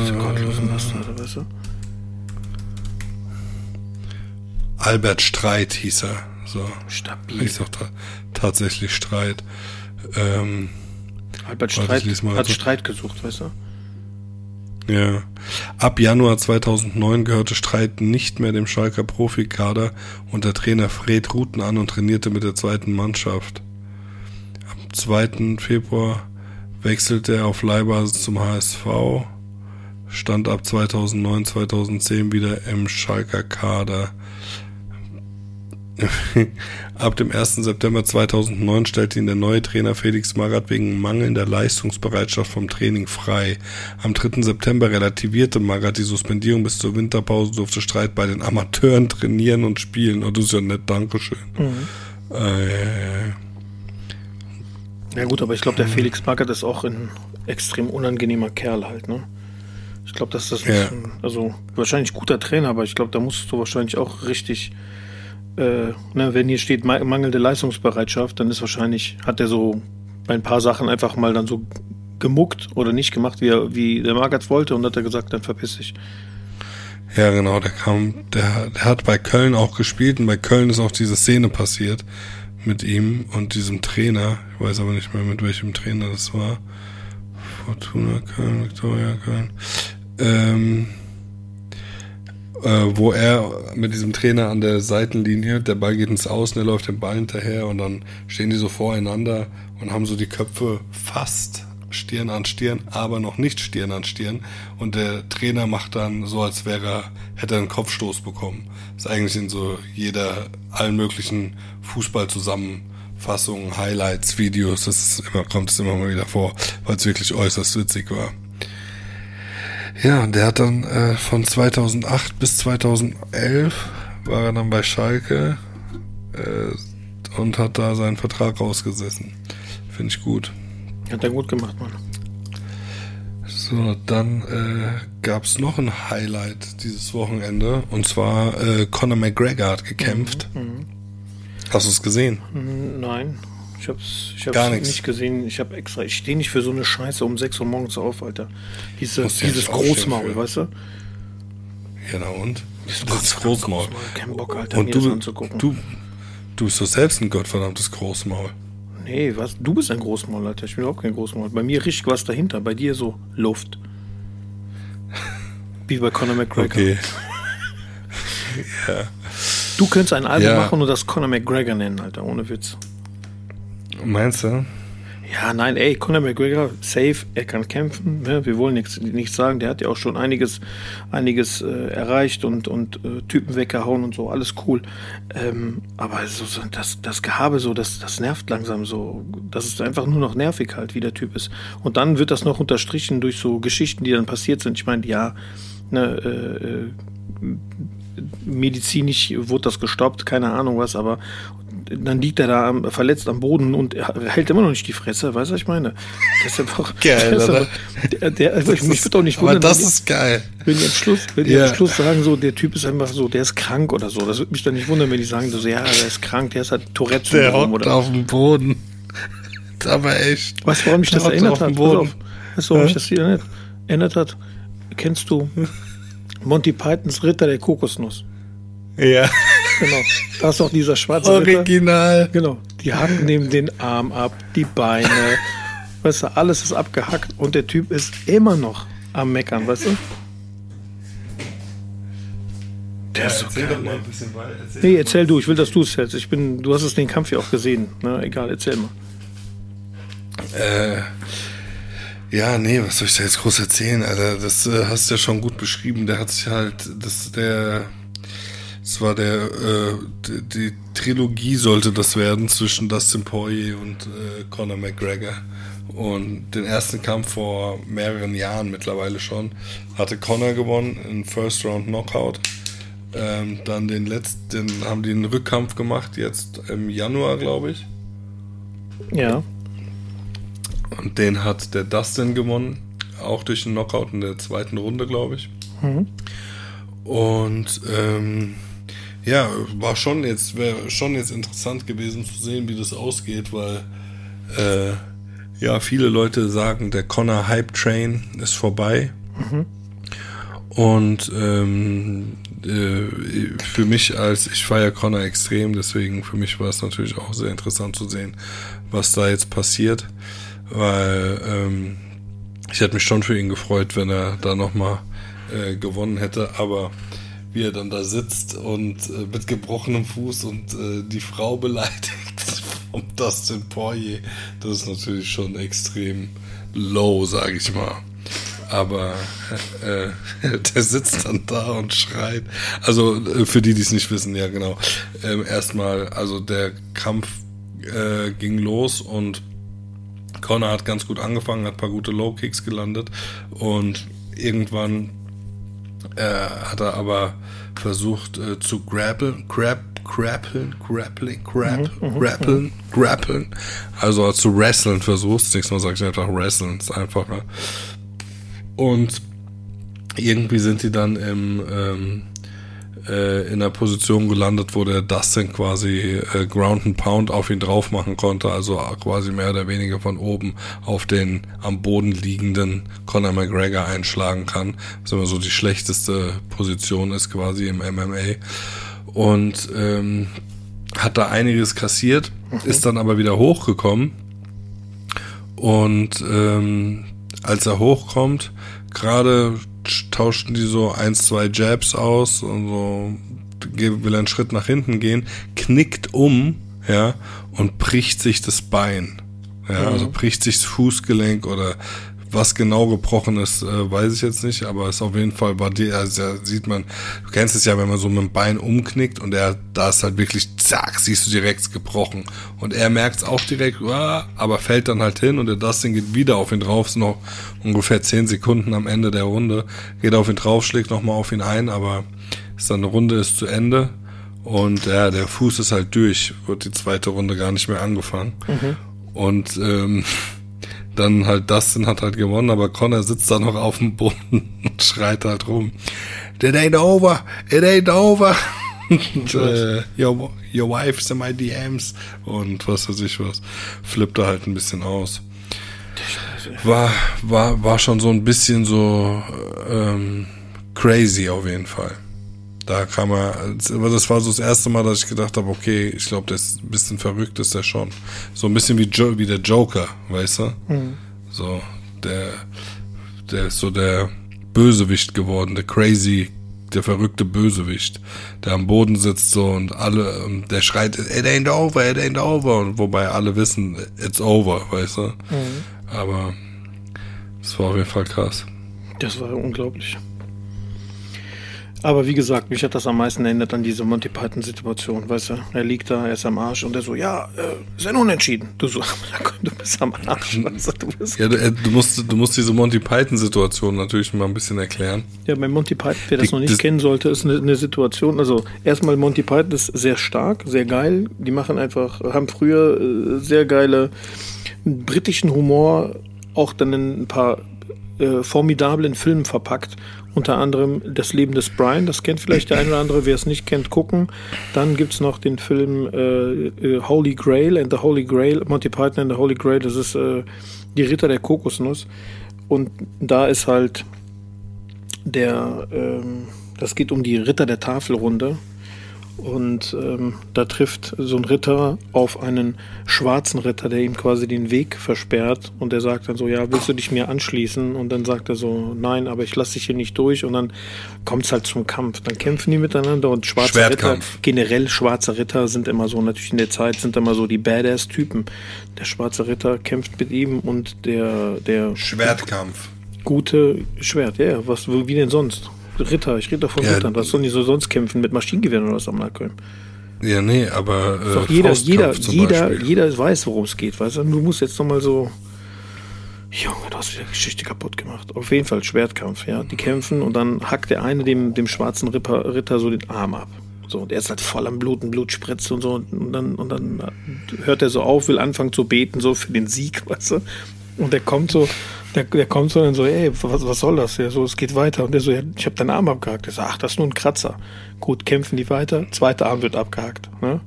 Speaker 2: Diese gottlosen Bastarde, weißt du?
Speaker 1: Albert Streit hieß er. So.
Speaker 2: Stabil.
Speaker 1: Hieß ta tatsächlich Streit. Ähm,
Speaker 2: Albert Streit hat Streit gesucht, weißt du?
Speaker 1: Ja. Ab Januar 2009 gehörte Streit nicht mehr dem Schalker Profikader und der Trainer Fred Ruten an und trainierte mit der zweiten Mannschaft. Am 2. Februar wechselte er auf Leihbasis zum HSV, stand ab 2009, 2010 wieder im Schalker Kader. <laughs> Ab dem 1. September 2009 stellte ihn der neue Trainer Felix Magath wegen mangelnder Leistungsbereitschaft vom Training frei. Am 3. September relativierte Magath die Suspendierung bis zur Winterpause, durfte Streit bei den Amateuren trainieren und spielen. Oh, das ist ja nett, Dankeschön. Mhm. Äh,
Speaker 2: ja gut, aber ich glaube, der Felix Magath ist auch ein extrem unangenehmer Kerl halt, ne? Ich glaube, dass das ja. ein, also wahrscheinlich guter Trainer, aber ich glaube, da musst du wahrscheinlich auch richtig äh, ne, wenn hier steht mangelnde Leistungsbereitschaft, dann ist wahrscheinlich, hat er so bei ein paar Sachen einfach mal dann so gemuckt oder nicht gemacht, wie, er, wie der Magath wollte und hat er gesagt, dann verpiss dich.
Speaker 1: Ja, genau, der kam, der, der hat bei Köln auch gespielt und bei Köln ist auch diese Szene passiert mit ihm und diesem Trainer. Ich weiß aber nicht mehr, mit welchem Trainer das war. Fortuna Köln, Victoria Köln. Ähm, äh, wo er mit diesem Trainer an der Seitenlinie, der Ball geht ins Außen, er läuft den Ball hinterher und dann stehen die so voreinander und haben so die Köpfe fast Stirn an Stirn, aber noch nicht Stirn an Stirn. Und der Trainer macht dann so, als wäre er, hätte er einen Kopfstoß bekommen. Das ist eigentlich in so jeder, allen möglichen Fußballzusammenfassungen, Highlights, Videos, das immer, kommt es immer mal wieder vor, weil es wirklich äußerst witzig war. Ja, der hat dann äh, von 2008 bis 2011 war er dann bei Schalke äh, und hat da seinen Vertrag rausgesessen. Finde ich gut.
Speaker 2: Hat er gut gemacht, Mann.
Speaker 1: So, dann äh, gab es noch ein Highlight dieses Wochenende und zwar äh, Conor McGregor hat gekämpft. Mhm, mh. Hast du es gesehen?
Speaker 2: Nein. Ich hab's, ich hab's nicht gesehen. Ich habe extra. Ich stehe nicht für so eine Scheiße um 6 Uhr morgens auf, Alter. Diese, dieses Großmaul, weißt du?
Speaker 1: Ja, na und?
Speaker 2: Das, das Großmaul. Großmaul. Kein Bock, Alter,
Speaker 1: und du, das anzugucken. Du, du bist doch selbst ein gottverdammtes Großmaul.
Speaker 2: Nee, was? Du bist ein Großmaul, Alter. Ich bin überhaupt kein Großmaul. Bei mir richtig was dahinter. Bei dir so Luft. <laughs> Wie bei Conor McGregor.
Speaker 1: Okay. <laughs> <laughs>
Speaker 2: ja. Du könntest ein Album ja. machen und das Conor McGregor nennen, Alter. Ohne Witz.
Speaker 1: Meinst du?
Speaker 2: Ja, nein, ey, Conor McGregor, safe, er kann kämpfen. Ne? Wir wollen nichts, nichts sagen. Der hat ja auch schon einiges, einiges äh, erreicht und, und äh, Typen weggehauen und so, alles cool. Ähm, aber so, so, das, das Gehabe, so, das, das nervt langsam so. Das ist einfach nur noch nervig halt, wie der Typ ist. Und dann wird das noch unterstrichen durch so Geschichten, die dann passiert sind. Ich meine, ja, ne, äh, äh medizinisch wurde das gestoppt, keine Ahnung was, aber dann liegt er da verletzt am Boden und er hält immer noch nicht die Fresse, weißt du, was ich meine?
Speaker 1: Das ist einfach <laughs> geil, ist aber,
Speaker 2: der, der, also ich, mich würde auch nicht
Speaker 1: wundern. Aber das ist geil.
Speaker 2: Wenn die am Schluss, wenn die ja. am Schluss sagen, so, der Typ ist einfach so, der ist krank oder so, das würde mich dann nicht wundern, wenn die sagen, so, ja, der ist krank, der ist halt Tourette
Speaker 1: der hockt oder auf dem Boden. <laughs> Aber echt.
Speaker 2: Weißt du, warum mich das erinnert hat? Auf. Weißt du, warum mich das erinnert, erinnert hat? Kennst du <laughs> Monty Pythons Ritter der Kokosnuss?
Speaker 1: Ja.
Speaker 2: Genau. Da ist auch dieser schwarze
Speaker 1: Original.
Speaker 2: Ritter. Genau. Die hacken dem den Arm ab, die Beine. weißt du, alles ist abgehackt und der Typ ist immer noch am Meckern, weißt du? Der ist so erzähl geil, doch mal ein bisschen weiter. Erzähl nee, erzähl du, ich will, dass du es erzählst. Ich bin, du hast es den Kampf ja auch gesehen. Na, ne? egal, erzähl mal.
Speaker 1: Äh, ja, nee, was soll ich da jetzt groß erzählen, Alter? Das äh, hast du ja schon gut beschrieben. Der hat sich halt, das, der, das war der, äh, die, die Trilogie sollte das werden zwischen Dustin Poirier und äh, Conor McGregor. Und den ersten Kampf vor mehreren Jahren mittlerweile schon hatte Conor gewonnen in First Round Knockout. Ähm, dann den letzten, haben die einen Rückkampf gemacht, jetzt im Januar, glaube ich.
Speaker 2: Ja.
Speaker 1: Und den hat der Dustin gewonnen, auch durch einen Knockout in der zweiten Runde, glaube ich. Mhm. Und ähm, ja, war schon jetzt, wäre schon jetzt interessant gewesen zu sehen, wie das ausgeht, weil äh, ja, viele Leute sagen, der Connor Hype Train ist vorbei. Mhm. Und ähm, äh, für mich als, ich feiere Connor extrem, deswegen für mich war es natürlich auch sehr interessant zu sehen, was da jetzt passiert weil ähm, ich hätte mich schon für ihn gefreut, wenn er da nochmal äh, gewonnen hätte, aber wie er dann da sitzt und äh, mit gebrochenem Fuß und äh, die Frau beleidigt <laughs> vom Dustin Poirier, das ist natürlich schon extrem low, sage ich mal. Aber äh, <laughs> der sitzt dann da und schreit. Also äh, für die, die es nicht wissen, ja genau. Ähm, erstmal, also der Kampf äh, ging los und Connor hat ganz gut angefangen, hat ein paar gute Low Kicks gelandet und irgendwann äh, hat er aber versucht äh, zu grappeln, grab, grappeln, grappling, grab, mhm, mhm grappeln, mhm. grappeln, also zu wrestlen versucht. Das nächste Mal sage ich einfach wrestlen, ist einfacher. Und irgendwie sind die dann im ähm, äh, in der Position gelandet, wo der Dustin quasi äh, Ground and Pound auf ihn drauf machen konnte, also quasi mehr oder weniger von oben auf den am Boden liegenden Conor McGregor einschlagen kann, was immer so die schlechteste Position ist quasi im MMA. Und ähm, hat da einiges kassiert, mhm. ist dann aber wieder hochgekommen. Und ähm, als er hochkommt, gerade tauschten die so ein, zwei Jabs aus und so will einen Schritt nach hinten gehen, knickt um, ja, und bricht sich das Bein. Ja, mhm. also bricht sich das Fußgelenk oder was genau gebrochen ist, äh, weiß ich jetzt nicht, aber es auf jeden Fall war die, also da sieht man, du kennst es ja, wenn man so mit dem Bein umknickt und er, da ist halt wirklich, zack, siehst du direkt gebrochen. Und er merkt es auch direkt, uh, aber fällt dann halt hin und der Dustin geht wieder auf ihn drauf, ist noch ungefähr zehn Sekunden am Ende der Runde, geht auf ihn drauf, schlägt nochmal auf ihn ein, aber ist dann eine Runde ist zu Ende und ja, der Fuß ist halt durch, wird die zweite Runde gar nicht mehr angefangen. Mhm. Und ähm, <laughs> dann halt Dustin hat halt gewonnen, aber Connor sitzt da noch auf dem Boden <laughs> und schreit halt rum. It ain't over, it ain't over. und, äh, your, your wife's in my DMs und was weiß ich was. Flippt er halt ein bisschen aus. War, war, war schon so ein bisschen so ähm, crazy auf jeden Fall. Da kam er, das war so das erste Mal, dass ich gedacht habe, okay, ich glaube, der ist ein bisschen verrückt, ist der schon. So ein bisschen wie, jo wie der Joker, weißt du? Mhm. So, der, der ist so der Bösewicht geworden, der crazy, der verrückte Bösewicht, der am Boden sitzt so und alle, der schreit, it ain't over, it ain't over, und wobei alle wissen, it's over, weißt du? Mhm. Aber es war auf jeden Fall krass.
Speaker 2: Das war unglaublich. Aber wie gesagt, mich hat das am meisten erinnert an diese Monty Python-Situation, weißt du? Er liegt da, er ist am Arsch und er so, ja, äh, ist ein Unentschieden. Du so, <laughs> du bist am Arsch, weißt du,
Speaker 1: du bist... Ja, du, äh, du, musst, du musst diese Monty Python-Situation natürlich mal ein bisschen erklären.
Speaker 2: Ja, bei Monty Python, wer das Die, noch nicht das kennen sollte, ist eine, eine Situation, also erstmal Monty Python ist sehr stark, sehr geil. Die machen einfach, haben früher äh, sehr geile britischen Humor, auch dann in ein paar äh, formidablen Filmen verpackt unter anderem Das Leben des Brian, das kennt vielleicht der eine oder andere, wer es nicht kennt, gucken. Dann gibt es noch den Film äh, äh, Holy Grail and the Holy Grail, Monty Python and the Holy Grail, das ist äh, die Ritter der Kokosnuss. Und da ist halt der, ähm, das geht um die Ritter der Tafelrunde. Und ähm, da trifft so ein Ritter auf einen schwarzen Ritter, der ihm quasi den Weg versperrt. Und der sagt dann so, ja, willst du dich mir anschließen? Und dann sagt er so, nein, aber ich lasse dich hier nicht durch. Und dann kommt es halt zum Kampf. Dann kämpfen die miteinander und schwarze Ritter, generell schwarze Ritter sind immer so, natürlich in der Zeit sind immer so die Badass-Typen. Der schwarze Ritter kämpft mit ihm und der, der
Speaker 1: Schwertkampf.
Speaker 2: Gute Schwert, ja, was, wie denn sonst? Ritter, ich rede doch von ja, Rittern. Was sollen die so sonst kämpfen? Mit Maschinengewehren oder was am Nahkämpfen?
Speaker 1: Ja, nee, aber.
Speaker 2: Äh, doch jeder, jeder, jeder, jeder weiß, worum es geht, weißt du? Du musst jetzt nochmal so. Junge, du hast wieder Geschichte kaputt gemacht. Auf jeden Fall Schwertkampf, ja. Die kämpfen und dann hackt der eine dem, dem schwarzen Ritter, Ritter so den Arm ab. So, der ist halt voll am Bluten, Blut spritzt und so. Und dann, und dann hört er so auf, will anfangen zu beten, so für den Sieg, <laughs> weißt du? Und der kommt so, der, der kommt so und so, ey, was, was soll das? Ja, so, es geht weiter. Und der so, ja, ich habe deinen Arm abgehakt. Der so, ach, das ist nur ein Kratzer. Gut, kämpfen die weiter. Zweiter Arm wird abgehakt. Ne?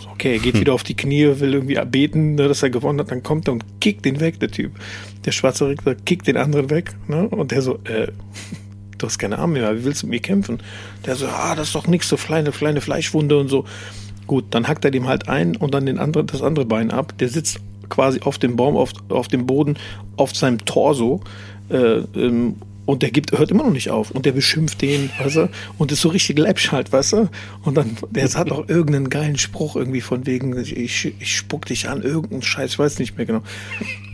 Speaker 2: So, okay, er geht hm. wieder auf die Knie, will irgendwie beten, ne, dass er gewonnen hat. Dann kommt er und kickt den weg, der Typ. Der schwarze Richter kickt den anderen weg. Ne? Und der so, äh, du hast keine Arme mehr, wie willst du mit mir kämpfen? Der so, ah, das ist doch nichts, so kleine, kleine Fleischwunde und so. Gut, dann hackt er dem halt ein und dann den anderen, das andere Bein ab. Der sitzt quasi auf dem Baum, auf, auf dem Boden, auf seinem Torso. Äh, ähm, und der gibt, hört immer noch nicht auf. Und der beschimpft den, weißt du? Und ist so richtig Leibschalt, weißt du? Und dann, der hat auch irgendeinen geilen Spruch irgendwie von wegen, ich, ich spuck dich an, irgendeinen Scheiß, ich weiß nicht mehr genau.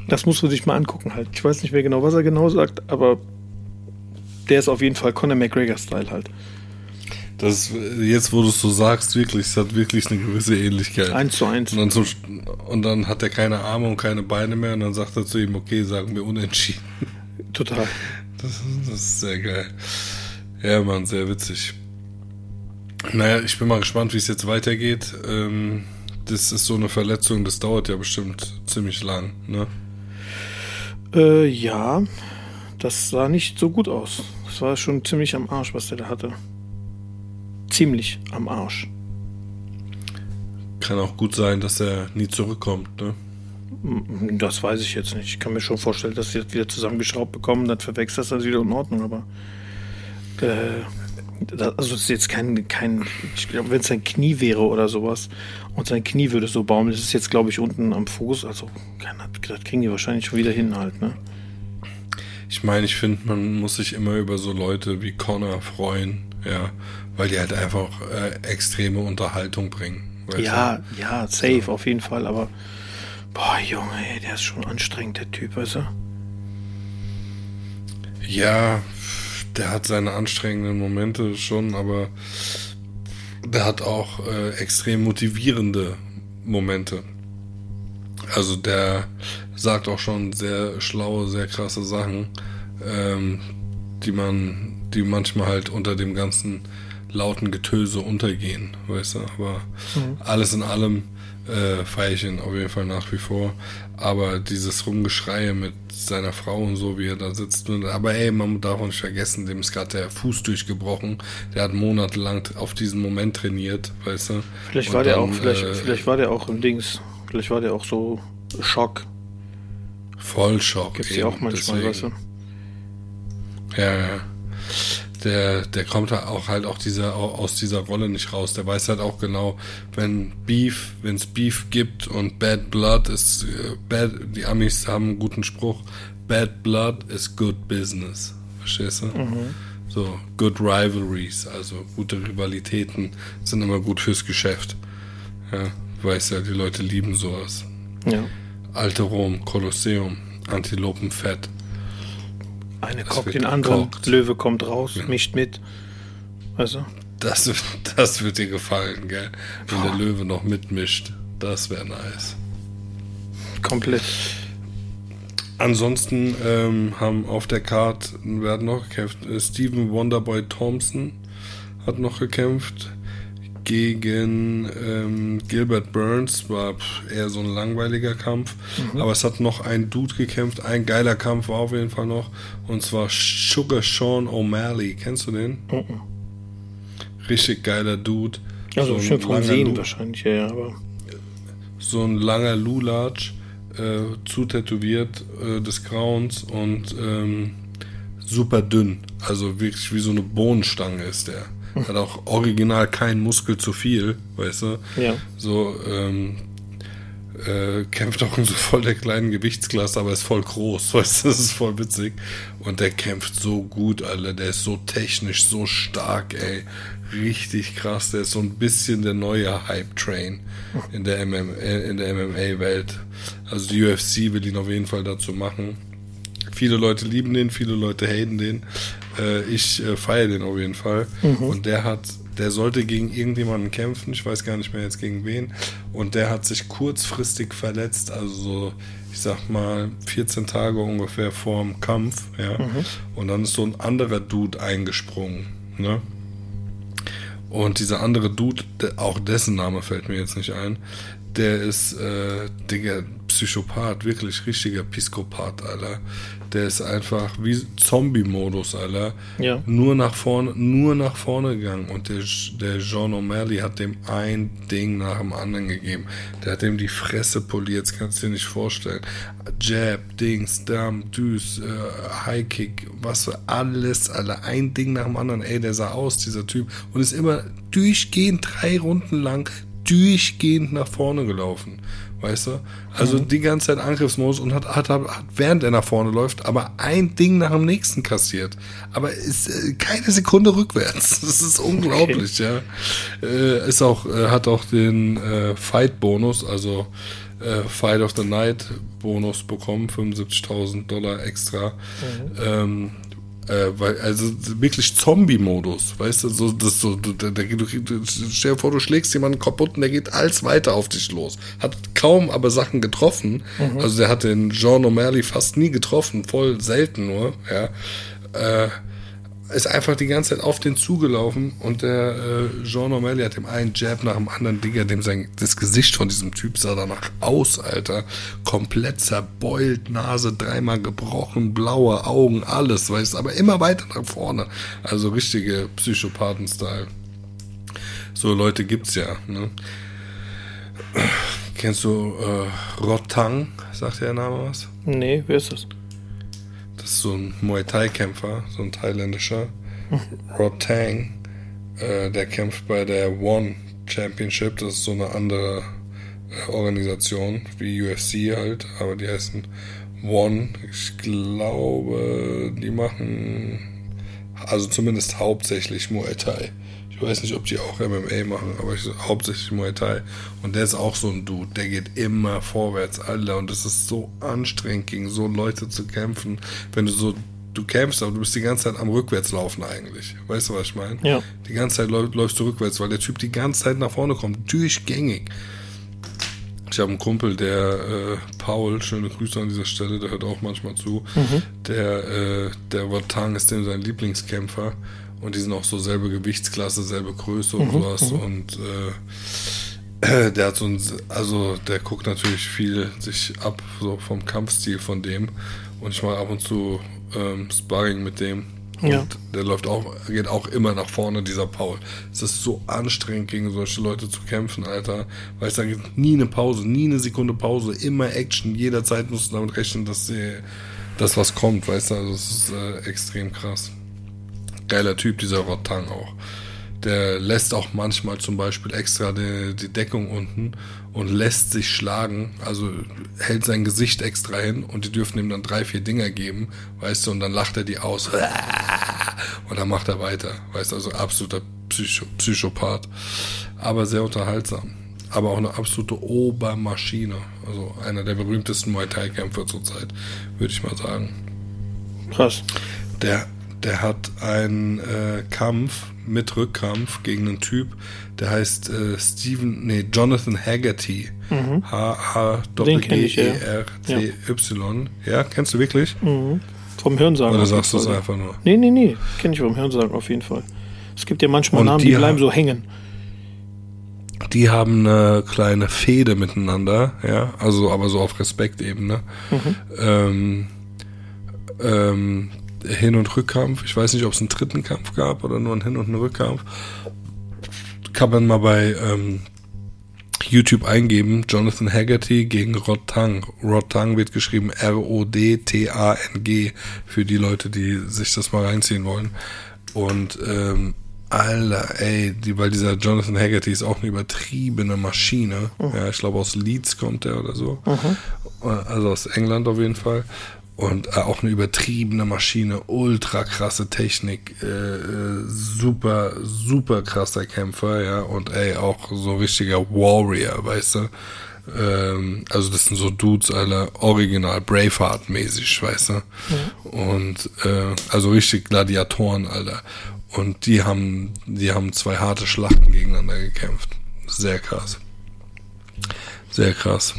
Speaker 2: Das muss man sich mal angucken halt. Ich weiß nicht mehr genau, was er genau sagt, aber der ist auf jeden Fall Conor McGregor-Style halt.
Speaker 1: Das jetzt, wo du es so sagst, wirklich, es hat wirklich eine gewisse Ähnlichkeit.
Speaker 2: Eins zu eins.
Speaker 1: Und dann, zum, und dann hat er keine Arme und keine Beine mehr und dann sagt er zu ihm, okay, sagen wir unentschieden.
Speaker 2: Total.
Speaker 1: Das, das ist sehr geil. Ja, Mann, sehr witzig. Naja, ich bin mal gespannt, wie es jetzt weitergeht. Ähm, das ist so eine Verletzung, das dauert ja bestimmt ziemlich lang, ne?
Speaker 2: Äh, ja, das sah nicht so gut aus. Das war schon ziemlich am Arsch, was der da hatte ziemlich am Arsch.
Speaker 1: Kann auch gut sein, dass er nie zurückkommt, ne?
Speaker 2: Das weiß ich jetzt nicht. Ich kann mir schon vorstellen, dass sie das wieder zusammengeschraubt bekommen, dann verwechselt das wieder in Ordnung, aber äh, also es ist jetzt kein, kein ich glaube, wenn es sein Knie wäre oder sowas und sein Knie würde so baumeln, das ist jetzt, glaube ich, unten am Fuß, also das kriegen die wahrscheinlich schon wieder hin halt, ne?
Speaker 1: Ich meine, ich finde, man muss sich immer über so Leute wie Connor freuen, ja, weil die halt einfach äh, extreme Unterhaltung bringen.
Speaker 2: Ja, du? ja, safe so. auf jeden Fall, aber boah, Junge, ey, der ist schon anstrengend, der Typ, weißt du?
Speaker 1: Ja, der hat seine anstrengenden Momente schon, aber der hat auch äh, extrem motivierende Momente. Also der sagt auch schon sehr schlaue, sehr krasse Sachen, ähm, die man, die manchmal halt unter dem ganzen lauten Getöse untergehen, weißt du. Aber mhm. alles in allem äh, feiere ich ihn auf jeden Fall nach wie vor. Aber dieses Rumgeschreie mit seiner Frau und so, wie er da sitzt. Aber ey, man darf auch nicht vergessen, dem ist gerade der Fuß durchgebrochen. Der hat monatelang auf diesen Moment trainiert, weißt du.
Speaker 2: Vielleicht war dann, der auch, vielleicht, äh, vielleicht war der auch im Dings. Vielleicht war der auch so Schock.
Speaker 1: Voll Schock.
Speaker 2: Gibt's ja auch manchmal, deswegen.
Speaker 1: weißt du. Ja, ja der, der kommt halt auch halt auch dieser, aus dieser Rolle nicht raus. Der weiß halt auch genau, wenn Beef, wenn es Beef gibt und Bad Blood ist, äh, bad, die Amis haben einen guten Spruch, Bad Blood is good business. Verstehst du? Mhm. So, good rivalries, also gute Rivalitäten sind immer gut fürs Geschäft. Ja, weiß ja, die Leute lieben sowas.
Speaker 2: Ja.
Speaker 1: Alte Rom, Kolosseum, Antilopenfett.
Speaker 2: Eine kocht den anderen, gekocht. Löwe kommt raus, mischt mit. Also.
Speaker 1: Das, das wird dir gefallen, gell? Wenn Boah. der Löwe noch mitmischt. Das wäre nice.
Speaker 2: Komplett.
Speaker 1: Ansonsten ähm, haben auf der Card, werden noch gekämpft, äh, Steven Wonderboy Thompson hat noch gekämpft gegen ähm, Gilbert Burns. War eher so ein langweiliger Kampf. Mhm. Aber es hat noch ein Dude gekämpft. Ein geiler Kampf war auf jeden Fall noch. Und zwar Sugar Sean O'Malley. Kennst du den? Mhm. Richtig geiler Dude.
Speaker 2: Also so schon vom Sehen wahrscheinlich, ja, aber.
Speaker 1: So ein langer Lulatsch, äh, zutätowiert äh, des Grauens und ähm, super dünn. Also wirklich wie so eine Bohnenstange ist der. <laughs> Hat auch original keinen Muskel zu viel, weißt du?
Speaker 2: Ja.
Speaker 1: So, ähm, äh, kämpft auch in so voll der kleinen Gewichtsklasse, aber ist voll groß, <laughs> weißt du, das ist voll witzig. Und der kämpft so gut, Alter, der ist so technisch, so stark, ey. Richtig krass, der ist so ein bisschen der neue Hype-Train in der, MM, in der MMA-Welt. Also die UFC will ihn auf jeden Fall dazu machen. Viele Leute lieben den, viele Leute haten den. Äh, ich äh, feiere den auf jeden Fall. Mhm. Und der hat der sollte gegen irgendjemanden kämpfen, ich weiß gar nicht mehr jetzt gegen wen. Und der hat sich kurzfristig verletzt, also so, ich sag mal, 14 Tage ungefähr vorm Kampf, ja. Mhm. Und dann ist so ein anderer Dude eingesprungen, ne? Und dieser andere Dude, auch dessen Name fällt mir jetzt nicht ein, der ist, äh, Digga, Psychopath, wirklich richtiger Piskopath, Alter. Der ist einfach wie Zombie-Modus, Alter.
Speaker 2: Ja.
Speaker 1: Nur nach vorne, nur nach vorne gegangen. Und der, der John O'Malley hat dem ein Ding nach dem anderen gegeben. Der hat dem die Fresse poliert, das kannst du dir nicht vorstellen. Jab, Dings, Dam, Düs, äh, High Kick, was für alles, Alter. Ein Ding nach dem anderen. Ey, der sah aus, dieser Typ. Und ist immer durchgehend drei Runden lang durchgehend nach vorne gelaufen. Weißt du? Also mhm. die ganze Zeit Angriffsmodus und hat, hat, hat, während er nach vorne läuft, aber ein Ding nach dem nächsten kassiert. Aber ist äh, keine Sekunde rückwärts. <laughs> Das ist unglaublich, okay. ja. Äh, ist auch, äh, hat auch den äh, Fight-Bonus, also äh, Fight of the Night Bonus bekommen, 75.000 Dollar extra. Mhm. Ähm, äh, weil, also wirklich Zombie-Modus, weißt du, so, das so, du, der, der, du, stell dir vor, du schlägst jemanden kaputt und der geht alles weiter auf dich los. Hat kaum aber Sachen getroffen. Mhm. Also der hat den Jean O'Malley fast nie getroffen, voll selten nur, ja. Äh, ist einfach die ganze Zeit auf den zugelaufen und der äh, Jean O'Malley hat dem einen Jab nach dem anderen Digger, dem sein das Gesicht von diesem Typ sah danach aus, Alter. Komplett zerbeult, Nase dreimal gebrochen, blaue Augen, alles, weißt aber immer weiter nach vorne. Also richtige Psychopathen-Style. So Leute gibt's ja, ne? Kennst du äh, Rotang? Sagt der Name was?
Speaker 2: Nee, wer ist das?
Speaker 1: Das ist so ein Muay Thai-Kämpfer, so ein thailändischer. <laughs> Rod Tang. Äh, der kämpft bei der One Championship. Das ist so eine andere äh, Organisation wie UFC halt, aber die heißen One. Ich glaube, die machen also zumindest hauptsächlich Muay Thai. Ich weiß nicht, ob die auch MMA machen, aber ich, hauptsächlich Muay Thai. Und der ist auch so ein Dude, der geht immer vorwärts, Alter. Und es ist so anstrengend, gegen so Leute zu kämpfen. Wenn du so, du kämpfst, aber du bist die ganze Zeit am Rückwärtslaufen eigentlich. Weißt du, was ich meine?
Speaker 2: Ja.
Speaker 1: Die ganze Zeit läufst du rückwärts, weil der Typ die ganze Zeit nach vorne kommt, durchgängig. Ich habe einen Kumpel, der äh, Paul, schöne Grüße an dieser Stelle, der hört auch manchmal zu. Mhm. Der, äh, der Watang ist dem sein Lieblingskämpfer. Und die sind auch so selbe Gewichtsklasse, selbe Größe und mhm, sowas. Mhm. Und äh, <clears throat> der hat so ein, also der guckt natürlich viel sich ab, so vom Kampfstil von dem. Und ich mache ab und zu ähm, Sparring mit dem. Und ja. der läuft auch, geht auch immer nach vorne, dieser Paul. Es ist so anstrengend, gegen solche Leute zu kämpfen, Alter. Weil es da gibt nie eine Pause, nie eine Sekunde Pause, immer Action. Jederzeit musst du damit rechnen, dass sie, dass was kommt, weißt du. Also es ist äh, extrem krass geiler Typ, dieser Rotang auch. Der lässt auch manchmal zum Beispiel extra die, die Deckung unten und lässt sich schlagen, also hält sein Gesicht extra hin und die dürfen ihm dann drei, vier Dinger geben, weißt du, und dann lacht er die aus <laughs> und dann macht er weiter, weißt du, also absoluter Psycho Psychopath, aber sehr unterhaltsam, aber auch eine absolute Obermaschine, also einer der berühmtesten Muay Thai Kämpfer zurzeit, würde ich mal sagen.
Speaker 2: Krass.
Speaker 1: Der der hat einen äh, Kampf mit Rückkampf gegen einen Typ, der heißt äh, Steven, nee, Jonathan Haggerty. Mhm. H-H-E-E-R-T-Y. Ja. ja, kennst du wirklich?
Speaker 2: Mhm. Vom Hörensagen.
Speaker 1: Oder sagst du es einfach nur?
Speaker 2: Nee, nee, nee. Kenn ich vom Hörensagen auf jeden Fall. Es gibt ja manchmal Und Namen, die, die bleiben so hängen.
Speaker 1: Die haben eine kleine Fehde miteinander, ja, also aber so auf Respektebene. Mhm. Ähm, ähm, hin- und Rückkampf. Ich weiß nicht, ob es einen dritten Kampf gab oder nur einen Hin- und einen Rückkampf. Kann man mal bei ähm, YouTube eingeben. Jonathan Haggerty gegen Rod Tang. Rod Tang wird geschrieben R-O-D-T-A-N-G für die Leute, die sich das mal reinziehen wollen. Und ähm, Alter, ey, die, weil dieser Jonathan Haggerty ist auch eine übertriebene Maschine. Mhm. Ja, ich glaube aus Leeds kommt der oder so. Mhm. Also aus England auf jeden Fall. Und äh, auch eine übertriebene Maschine, ultra krasse Technik, äh, äh, super, super krasser Kämpfer, ja. Und ey, auch so richtiger Warrior, weißt du. Ähm, also das sind so Dudes, alle original Braveheart-mäßig, weißt du. Mhm. Und äh, also richtig Gladiatoren, Alter. Und die haben, die haben zwei harte Schlachten gegeneinander gekämpft. Sehr krass. Sehr krass.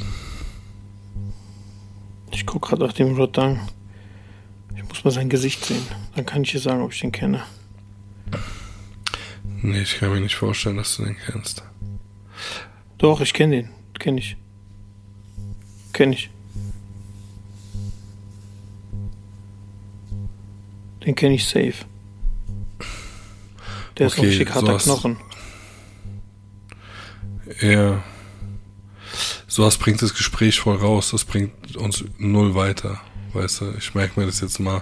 Speaker 2: Ich gucke gerade nach dem Rodin. Ich muss mal sein Gesicht sehen. Dann kann ich dir sagen, ob ich den kenne.
Speaker 1: Nee, ich kann mir nicht vorstellen, dass du den kennst.
Speaker 2: Doch, ich kenne den. Kenne ich. Kenne ich. Den kenne ich safe. Der okay, ist ein richtig harter sowas, Knochen.
Speaker 1: Ja. Sowas bringt das Gespräch voll raus. Das bringt uns null weiter. Weißt du, ich merke mir das jetzt mal.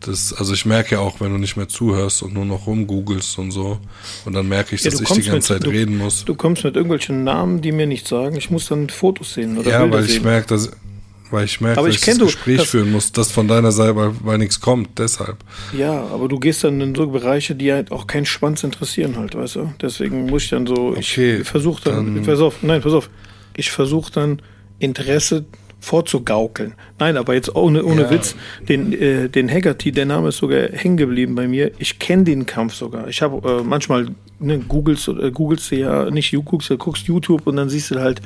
Speaker 1: Das, also ich merke ja auch, wenn du nicht mehr zuhörst und nur noch rumgoogelst und so. Und dann merke ich, ja, dass ich die ganze mit, Zeit
Speaker 2: du,
Speaker 1: reden muss.
Speaker 2: Du kommst mit irgendwelchen Namen, die mir nichts sagen. Ich muss dann Fotos sehen oder
Speaker 1: Ja,
Speaker 2: Bilder
Speaker 1: weil ich merke, dass weil ich merke, dass ich, ich das Gespräch das, führen muss, das von deiner Seite, weil, weil nichts kommt, deshalb.
Speaker 2: Ja, aber du gehst dann in so Bereiche, die halt auch keinen Schwanz interessieren halt, weißt du? Deswegen muss ich dann so, okay, ich versuche dann, dann, pass auf, nein, pass auf, ich versuche dann Interesse vorzugaukeln. Nein, aber jetzt ohne, ohne ja. Witz, den, äh, den Haggerty, der Name ist sogar hängen geblieben bei mir. Ich kenne den Kampf sogar. Ich habe äh, manchmal ne, googelst, äh, googelst du ja, nicht du guckst, du guckst YouTube und dann siehst du halt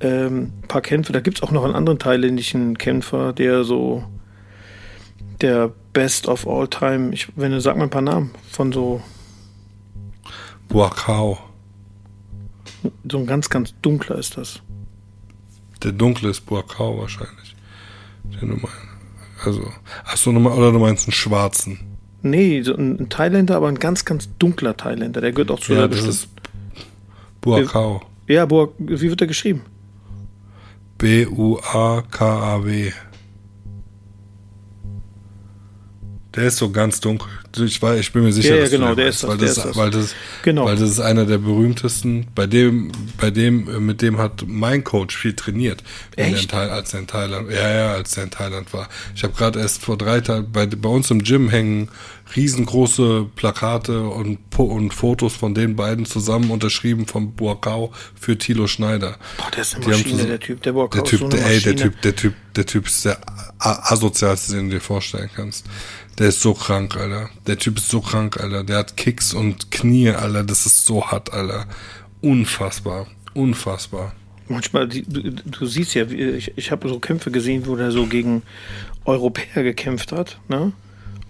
Speaker 2: ähm, ein paar Kämpfe. Da gibt es auch noch einen anderen thailändischen Kämpfer, der so der Best of All Time, ich, wenn du sag mal ein paar Namen von so
Speaker 1: Buakau.
Speaker 2: So ein ganz, ganz dunkler ist das.
Speaker 1: Der dunkle ist Buakau wahrscheinlich. Den du meinst. Also, hast du nochmal, oder du meinst einen schwarzen?
Speaker 2: Nee, so ein Thailänder, aber ein ganz, ganz dunkler Thailänder. Der gehört auch zu
Speaker 1: ja, der das ist Buakau.
Speaker 2: Ja, Buak, wie wird der geschrieben?
Speaker 1: B-U-A-K-A-W. Der ist so ganz dunkel. Ich, war, ich bin mir sicher,
Speaker 2: ja, ja,
Speaker 1: dass
Speaker 2: genau,
Speaker 1: du
Speaker 2: der ist
Speaker 1: weil
Speaker 2: das,
Speaker 1: das, weil das, genau. weil das ist einer der berühmtesten. Bei dem, bei dem, mit dem hat mein Coach viel trainiert,
Speaker 2: Echt?
Speaker 1: Er in, als er in Thailand, ja, ja, als er in Thailand war. Ich habe gerade erst vor drei Tagen bei, bei uns im Gym hängen riesengroße Plakate und, und Fotos von den beiden zusammen unterschrieben vom Burkau für Tilo Schneider.
Speaker 2: Boah, der ist eine Maschine, der Typ, der
Speaker 1: Burkau der typ, ist so der, ey, der Typ, der Typ, der Typ ist der asozialste, den du dir vorstellen kannst. Der ist so krank, Alter. Der Typ ist so krank, Alter. Der hat Kicks und Knie, Alter. Das ist so hart, Alter. Unfassbar. Unfassbar.
Speaker 2: Manchmal, du, du siehst ja, ich, ich habe so Kämpfe gesehen, wo der so gegen Europäer gekämpft hat, ne?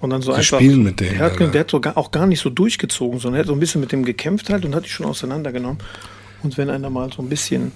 Speaker 2: Und dann so
Speaker 1: die
Speaker 2: einfach.
Speaker 1: Spielen mit denen.
Speaker 2: Der hat, der hat so gar, auch gar nicht so durchgezogen, sondern er hat so ein bisschen mit dem gekämpft halt und hat die schon auseinandergenommen. Und wenn einer mal so ein bisschen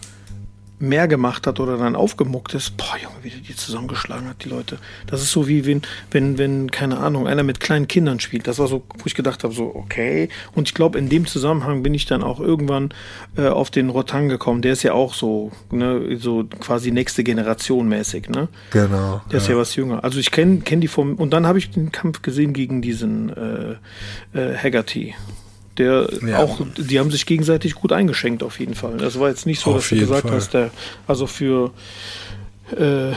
Speaker 2: mehr gemacht hat oder dann aufgemuckt ist, boah, Junge, wie der die zusammengeschlagen hat, die Leute. Das ist so wie wenn, wenn, wenn, keine Ahnung, einer mit kleinen Kindern spielt. Das war so, wo ich gedacht habe, so, okay. Und ich glaube, in dem Zusammenhang bin ich dann auch irgendwann äh, auf den Rotang gekommen. Der ist ja auch so, ne, so quasi nächste Generation mäßig, ne?
Speaker 1: Genau.
Speaker 2: Der ist ja, ja was jünger. Also ich kenne kenn die vom, und dann habe ich den Kampf gesehen gegen diesen äh, äh, Haggerty der ja. auch, die haben sich gegenseitig gut eingeschenkt auf jeden Fall. Das war jetzt nicht so, auf dass du gesagt Fall. hast, der, also für äh,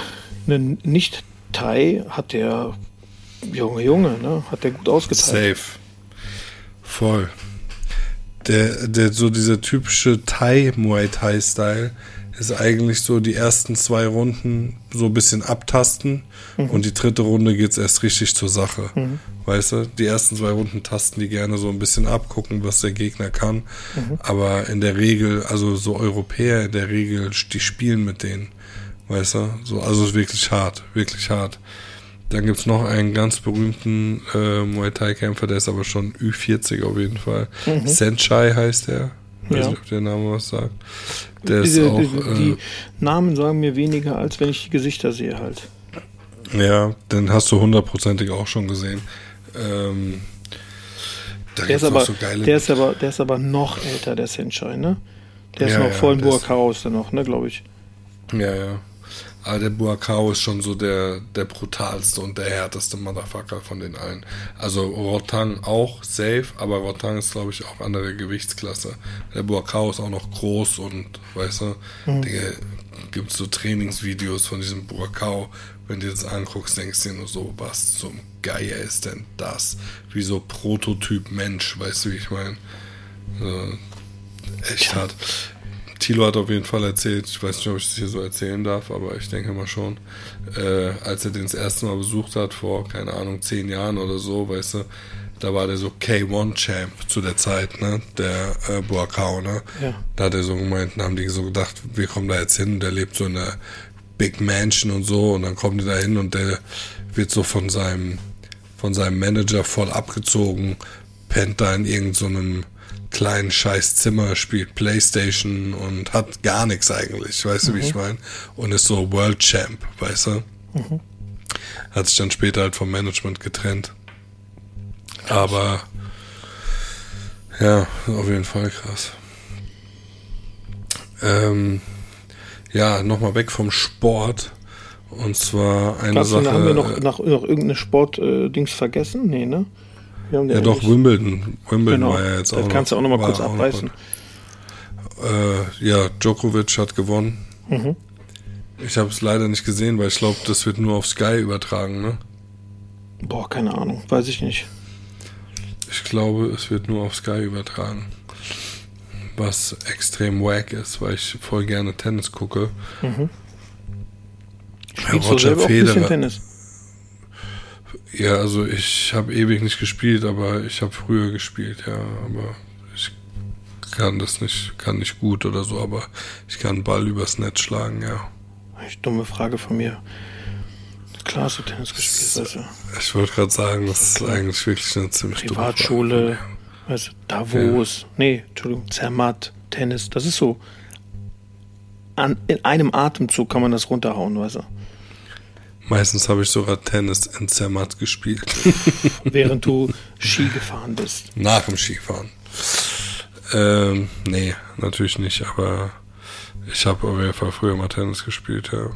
Speaker 2: einen Nicht-Thai hat der Junge, Junge, ne, hat der gut ausgeteilt.
Speaker 1: Safe. Voll. Der, der, so dieser typische Thai-Muay Thai-Style ist eigentlich so die ersten zwei Runden so ein bisschen abtasten mhm. und die dritte Runde geht es erst richtig zur Sache. Mhm. Weißt du, die ersten zwei Runden tasten die gerne so ein bisschen ab, gucken, was der Gegner kann. Mhm. Aber in der Regel, also so Europäer in der Regel, die spielen mit denen. Weißt du? So, also wirklich hart, wirklich hart. Dann gibt's noch einen ganz berühmten äh, Muay Thai-Kämpfer, der ist aber schon Ü40 auf jeden Fall. Mhm. Senchai heißt der. Ich weiß nicht, ob der Name was sagt. Der
Speaker 2: Diese,
Speaker 1: ist auch,
Speaker 2: die, die äh, Namen sagen mir weniger, als wenn ich die Gesichter sehe halt.
Speaker 1: Ja, den hast du hundertprozentig auch schon gesehen. Ähm,
Speaker 2: der, ist aber, so der, ist aber, der ist aber noch älter, der Senshai, ne? Der ist ja, noch ja, voll in Burghaus dann noch, ne, glaube ich.
Speaker 1: Ja, ja. Aber der Buakao ist schon so der, der brutalste und der härteste Motherfucker von den allen. Also Rotang auch safe, aber Rotang ist, glaube ich, auch andere Gewichtsklasse. Der Buakao ist auch noch groß und, weißt du, mhm. Dinge, gibt so Trainingsvideos von diesem Buakao. Wenn du das anguckst, denkst du dir nur so, was zum Geier ist denn das? Wie so Prototyp Mensch, weißt du, wie ich meine? So, echt hart. Thilo hat auf jeden Fall erzählt, ich weiß nicht, ob ich das hier so erzählen darf, aber ich denke mal schon, äh, als er den das erste Mal besucht hat, vor, keine Ahnung, zehn Jahren oder so, weißt du, da war der so K1-Champ zu der Zeit, ne, der äh, Boakao, ne. Ja. Da hat er so gemeint, da haben die so gedacht, wir kommen da jetzt hin, der lebt so in der Big Mansion und so, und dann kommen die da hin und der wird so von seinem, von seinem Manager voll abgezogen, pennt da in irgendeinem so kleinen scheiß Zimmer, spielt Playstation und hat gar nichts eigentlich, weißt mhm. du, wie ich mhm. meine? Und ist so World Champ, weißt du? Mhm. Hat sich dann später halt vom Management getrennt. Aber ja, auf jeden Fall krass. Ähm, ja, nochmal weg vom Sport. Und zwar eine Krass, Sache.
Speaker 2: Haben wir noch, noch, noch irgendeine Sport-Dings äh, vergessen? Nee, ne?
Speaker 1: Ja, doch, Wimbledon. Wimbledon genau. war ja jetzt
Speaker 2: auch. Das kannst du auch noch mal kurz abreißen.
Speaker 1: Äh, ja, Djokovic hat gewonnen. Mhm. Ich habe es leider nicht gesehen, weil ich glaube, das wird nur auf Sky übertragen, ne?
Speaker 2: Boah, keine Ahnung, weiß ich nicht.
Speaker 1: Ich glaube, es wird nur auf Sky übertragen. Was extrem wack ist, weil ich voll gerne Tennis gucke. Mhm. Roger Federer. Tennis? Ja, also ich habe ewig nicht gespielt, aber ich habe früher gespielt, ja. Aber ich kann das nicht, kann nicht gut oder so, aber ich kann Ball übers Netz schlagen, ja.
Speaker 2: Echt dumme Frage von mir. Klar hast du Tennis gespielt, weißt du.
Speaker 1: Ich wollte gerade sagen, das ist eigentlich wirklich eine ziemlich
Speaker 2: Privatschule, weißt du, Davos, ja. nee, Entschuldigung, Zermatt, Tennis, das ist so. An, in einem Atemzug kann man das runterhauen, weißt du.
Speaker 1: Meistens habe ich sogar Tennis in Zermatt gespielt. <laughs>
Speaker 2: Während du Ski gefahren bist.
Speaker 1: Nach dem Skifahren. Ähm, nee, natürlich nicht, aber ich habe auf jeden Fall früher mal Tennis gespielt, ja.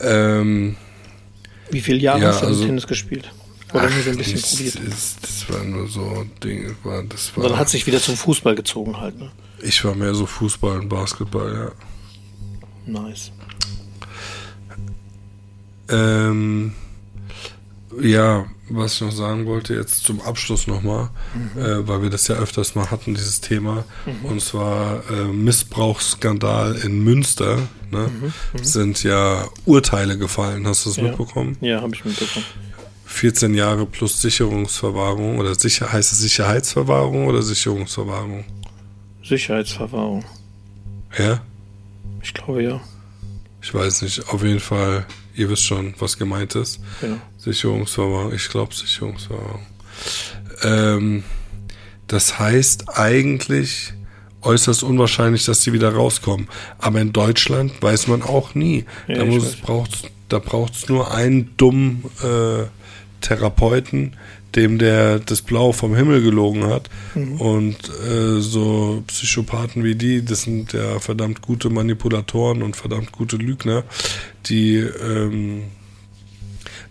Speaker 1: Ähm,
Speaker 2: Wie viele Jahre ja, hast du also, Tennis gespielt? Oder ach, nur so ein bisschen
Speaker 1: das,
Speaker 2: probiert?
Speaker 1: Das, das war nur so Ding, war, das war.
Speaker 2: Und dann hat sich wieder zum Fußball gezogen halt, ne?
Speaker 1: Ich war mehr so Fußball und Basketball, ja.
Speaker 2: Nice.
Speaker 1: Ähm, ja, was ich noch sagen wollte, jetzt zum Abschluss nochmal, mhm. äh, weil wir das ja öfters mal hatten, dieses Thema, mhm. und zwar äh, Missbrauchsskandal in Münster, ne, mhm. mhm. sind ja Urteile gefallen. Hast du das
Speaker 2: ja.
Speaker 1: mitbekommen?
Speaker 2: Ja, habe ich mitbekommen.
Speaker 1: 14 Jahre plus Sicherungsverwahrung oder sicher, heißt es Sicherheitsverwahrung oder Sicherungsverwahrung?
Speaker 2: Sicherheitsverwahrung.
Speaker 1: Ja?
Speaker 2: Ich glaube ja.
Speaker 1: Ich weiß nicht, auf jeden Fall ihr wisst schon, was gemeint ist. Genau. Sicherungsverwahrung, ich glaube Sicherungsverwahrung. Ähm, das heißt eigentlich äußerst unwahrscheinlich, dass sie wieder rauskommen. Aber in Deutschland weiß man auch nie. Ja, da muss, braucht's, da braucht es nur einen dummen äh, Therapeuten, dem der das Blau vom Himmel gelogen hat. Mhm. Und äh, so Psychopathen wie die, das sind ja verdammt gute Manipulatoren und verdammt gute Lügner, die ähm,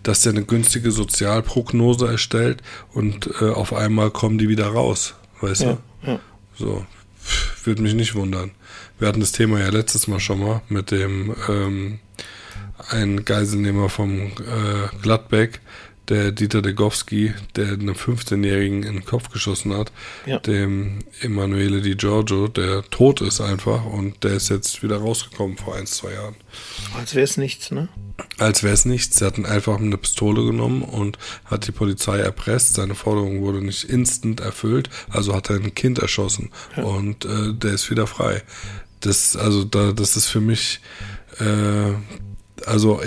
Speaker 1: dass der eine günstige Sozialprognose erstellt und äh, auf einmal kommen die wieder raus, weißt ja, du? Ja. So, würde mich nicht wundern. Wir hatten das Thema ja letztes Mal schon mal mit dem ähm, ein Geiselnehmer vom äh, Gladbeck, der Dieter Degowski, der einem 15-Jährigen in den Kopf geschossen hat, ja. dem Emanuele Di Giorgio, der tot ist einfach und der ist jetzt wieder rausgekommen vor ein, zwei Jahren.
Speaker 2: Als wäre es nichts, ne?
Speaker 1: Als wäre es nichts. Sie hatten einfach eine Pistole genommen und hat die Polizei erpresst. Seine Forderung wurde nicht instant erfüllt, also hat er ein Kind erschossen ja. und äh, der ist wieder frei. Das, also da, das ist für mich äh, also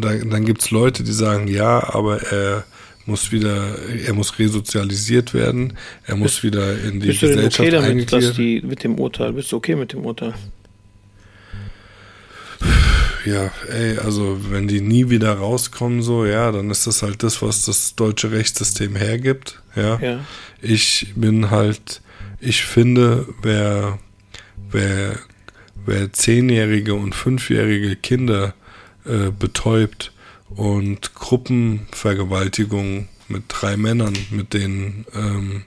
Speaker 1: dann, gibt es Leute, die sagen, ja, aber er muss wieder, er muss resozialisiert werden, er muss bist, wieder in die bist Gesellschaft du denn okay damit, dass
Speaker 2: die mit dem Urteil, bist du okay mit dem Urteil?
Speaker 1: Ja, ey, also wenn die nie wieder rauskommen, so, ja, dann ist das halt das, was das deutsche Rechtssystem hergibt, ja. ja. Ich bin halt, ich finde, wer, wer wer zehnjährige und fünfjährige Kinder äh, betäubt und Gruppenvergewaltigung mit drei Männern, mit denen ähm,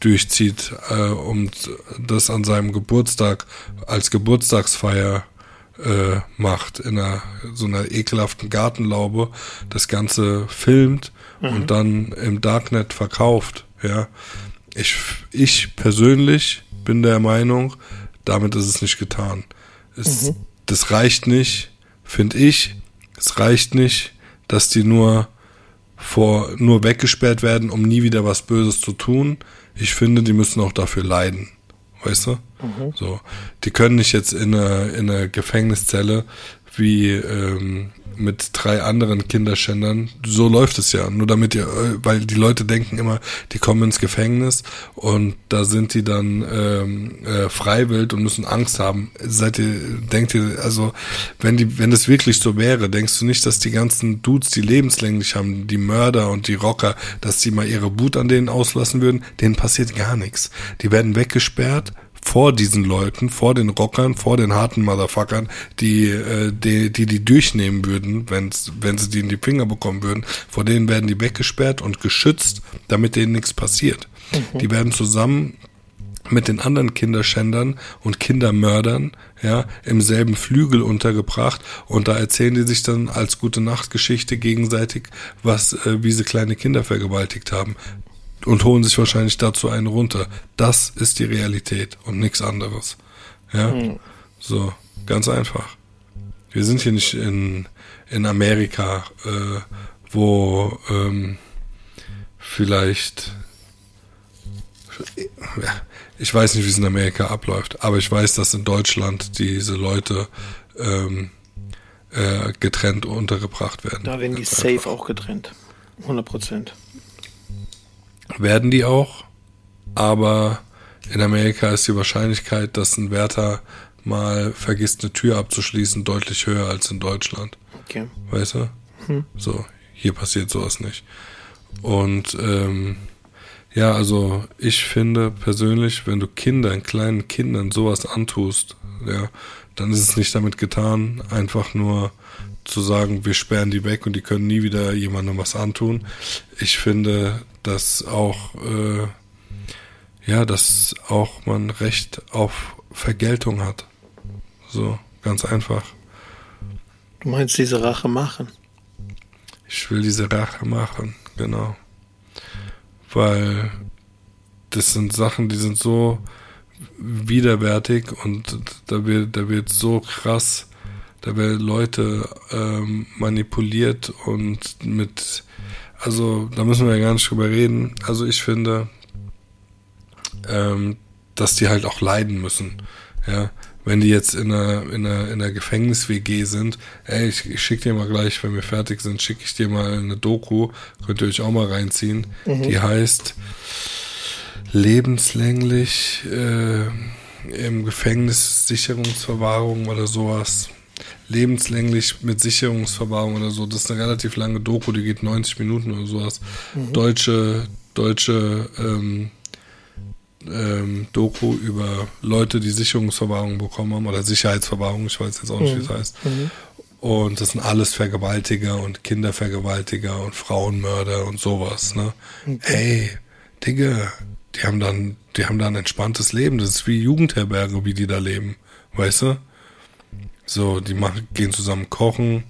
Speaker 1: durchzieht äh, und das an seinem Geburtstag als Geburtstagsfeier äh, macht, in einer so einer ekelhaften Gartenlaube, das Ganze filmt mhm. und dann im Darknet verkauft. Ja, ich, ich persönlich bin der Meinung, damit ist es nicht getan. Es, mhm. Das reicht nicht, finde ich. Es reicht nicht, dass die nur vor, nur weggesperrt werden, um nie wieder was Böses zu tun. Ich finde, die müssen auch dafür leiden. Weißt du? Mhm. So. Die können nicht jetzt in einer, in einer Gefängniszelle wie ähm, mit drei anderen Kinderschändern. So läuft es ja. Nur damit ihr, äh, weil die Leute denken immer, die kommen ins Gefängnis und da sind die dann ähm, äh, freiwillig und müssen Angst haben. Seid ihr, denkt ihr, also wenn die, wenn das wirklich so wäre, denkst du nicht, dass die ganzen Dudes, die lebenslänglich haben, die Mörder und die Rocker, dass die mal ihre Wut an denen auslassen würden? Denen passiert gar nichts. Die werden weggesperrt, vor diesen Leuten, vor den Rockern, vor den harten Motherfuckern, die äh, die, die die durchnehmen würden, wenn's, wenn sie die in die Finger bekommen würden, vor denen werden die weggesperrt und geschützt, damit denen nichts passiert. Mhm. Die werden zusammen mit den anderen Kinderschändern und Kindermördern ja im selben Flügel untergebracht und da erzählen die sich dann als gute Nachtgeschichte gegenseitig, was äh, wie sie kleine Kinder vergewaltigt haben und holen sich wahrscheinlich dazu einen runter. Das ist die Realität und nichts anderes. Ja, mhm. so ganz einfach. Wir sind hier nicht in in Amerika, äh, wo ähm, vielleicht ich weiß nicht, wie es in Amerika abläuft, aber ich weiß, dass in Deutschland diese Leute ähm, äh, getrennt untergebracht werden.
Speaker 2: Da werden die safe auch getrennt. 100 Prozent
Speaker 1: werden die auch, aber in Amerika ist die Wahrscheinlichkeit, dass ein Wärter mal vergisst, eine Tür abzuschließen, deutlich höher als in Deutschland. Okay. Weißt du? Hm. So, hier passiert sowas nicht. Und ähm, ja, also ich finde persönlich, wenn du Kindern, kleinen Kindern sowas antust, ja, dann ist es nicht damit getan, einfach nur zu sagen, wir sperren die weg und die können nie wieder jemandem was antun. Ich finde, dass auch äh, ja, dass auch man Recht auf Vergeltung hat. So, ganz einfach.
Speaker 2: Du meinst diese Rache machen?
Speaker 1: Ich will diese Rache machen, genau. Weil das sind Sachen, die sind so widerwärtig und da wird, da wird so krass, da werden Leute ähm, manipuliert und mit also da müssen wir ja gar nicht drüber reden. Also ich finde, ähm, dass die halt auch leiden müssen. Ja, wenn die jetzt in einer, in einer, in einer Gefängnis-WG sind, ey, ich, ich schicke dir mal gleich, wenn wir fertig sind, schicke ich dir mal eine Doku, könnt ihr euch auch mal reinziehen. Mhm. Die heißt lebenslänglich äh, im Gefängnis Sicherungsverwahrung oder sowas lebenslänglich mit Sicherungsverwahrung oder so. Das ist eine relativ lange Doku, die geht 90 Minuten oder sowas. Mhm. Deutsche, deutsche ähm, ähm, Doku über Leute, die Sicherungsverwahrung bekommen haben oder Sicherheitsverwahrung, ich weiß jetzt auch nicht, mhm. wie es heißt. Mhm. Und das sind alles Vergewaltiger und Kindervergewaltiger und Frauenmörder und sowas, ne? Okay. Ey, Digga, die haben dann, die haben da ein entspanntes Leben. Das ist wie Jugendherberge, wie die da leben. Weißt du? So, die machen, gehen zusammen kochen,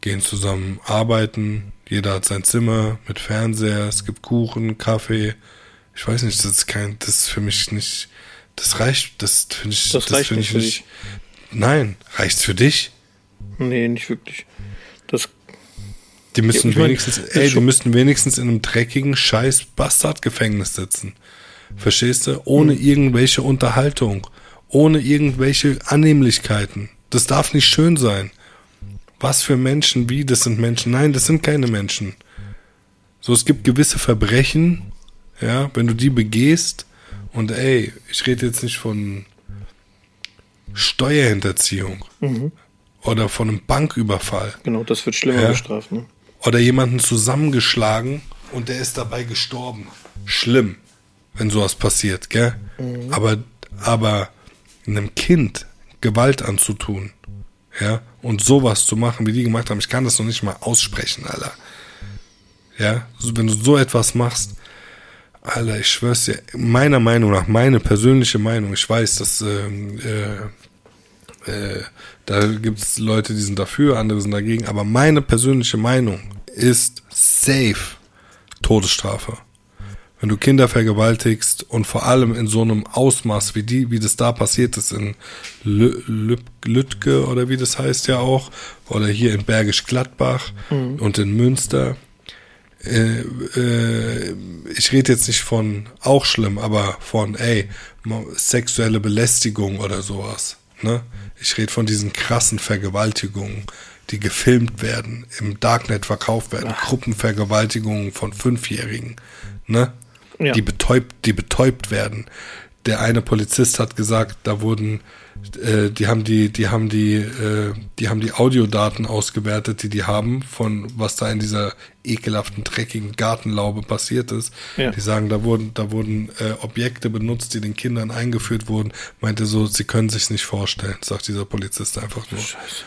Speaker 1: gehen zusammen arbeiten. Jeder hat sein Zimmer mit Fernseher. Es gibt Kuchen, Kaffee. Ich weiß nicht, das ist kein, das ist für mich nicht, das reicht, das finde ich,
Speaker 2: das, das finde ich nicht. Dich.
Speaker 1: Nein, reicht's für dich?
Speaker 2: Nee, nicht wirklich. Das
Speaker 1: die müssten ja, wenigstens, meine, ey, die müssten wenigstens in einem dreckigen scheiß Bastardgefängnis sitzen. Verstehst du? Ohne hm. irgendwelche Unterhaltung. Ohne irgendwelche Annehmlichkeiten. Das darf nicht schön sein. Was für Menschen, wie, das sind Menschen. Nein, das sind keine Menschen. So, es gibt gewisse Verbrechen, ja, wenn du die begehst, und ey, ich rede jetzt nicht von Steuerhinterziehung mhm. oder von einem Banküberfall.
Speaker 2: Genau, das wird schlimmer ja? bestraft, ne?
Speaker 1: Oder jemanden zusammengeschlagen und der ist dabei gestorben. Schlimm, wenn sowas passiert, gell? Mhm. Aber, aber einem Kind Gewalt anzutun. Ja, und sowas zu machen, wie die gemacht haben, ich kann das noch nicht mal aussprechen, Alter. Ja, wenn du so etwas machst, Alter, ich schwör's dir, meiner Meinung nach, meine persönliche Meinung, ich weiß, dass ähm, äh, äh, da gibt's Leute, die sind dafür, andere sind dagegen, aber meine persönliche Meinung ist safe Todesstrafe wenn du Kinder vergewaltigst und vor allem in so einem Ausmaß wie die, wie das da passiert ist in Lütke oder wie das heißt ja auch, oder hier in Bergisch Gladbach mhm. und in Münster. Äh, äh, ich rede jetzt nicht von auch schlimm, aber von ey, sexuelle Belästigung oder sowas. Ne? Ich rede von diesen krassen Vergewaltigungen, die gefilmt werden, im Darknet verkauft werden, Ach. Gruppenvergewaltigungen von Fünfjährigen. Ne? Ja. die betäubt, die betäubt werden. Der eine Polizist hat gesagt, da wurden, äh, die haben die, die haben die, äh, die haben die Audiodaten ausgewertet, die die haben von was da in dieser ekelhaften dreckigen Gartenlaube passiert ist. Ja. Die sagen, da wurden, da wurden äh, Objekte benutzt, die den Kindern eingeführt wurden. Meinte so, sie können sich nicht vorstellen, sagt dieser Polizist einfach nur. Scheiße.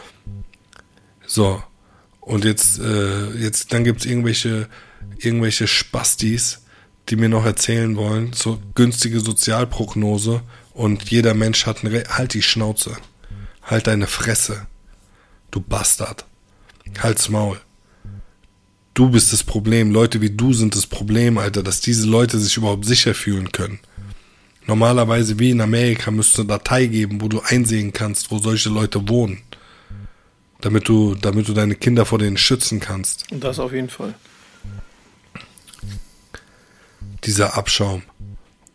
Speaker 1: So. Und jetzt, äh, jetzt, dann gibt's irgendwelche, irgendwelche Spastis, die mir noch erzählen wollen, so günstige Sozialprognose und jeder Mensch hat ein Re Halt die Schnauze. Halt deine Fresse. Du Bastard. Halt's Maul. Du bist das Problem. Leute wie du sind das Problem, Alter, dass diese Leute sich überhaupt sicher fühlen können. Normalerweise wie in Amerika müsste eine Datei geben, wo du einsehen kannst, wo solche Leute wohnen. Damit du, damit du deine Kinder vor denen schützen kannst.
Speaker 2: Das auf jeden Fall
Speaker 1: dieser Abschaum.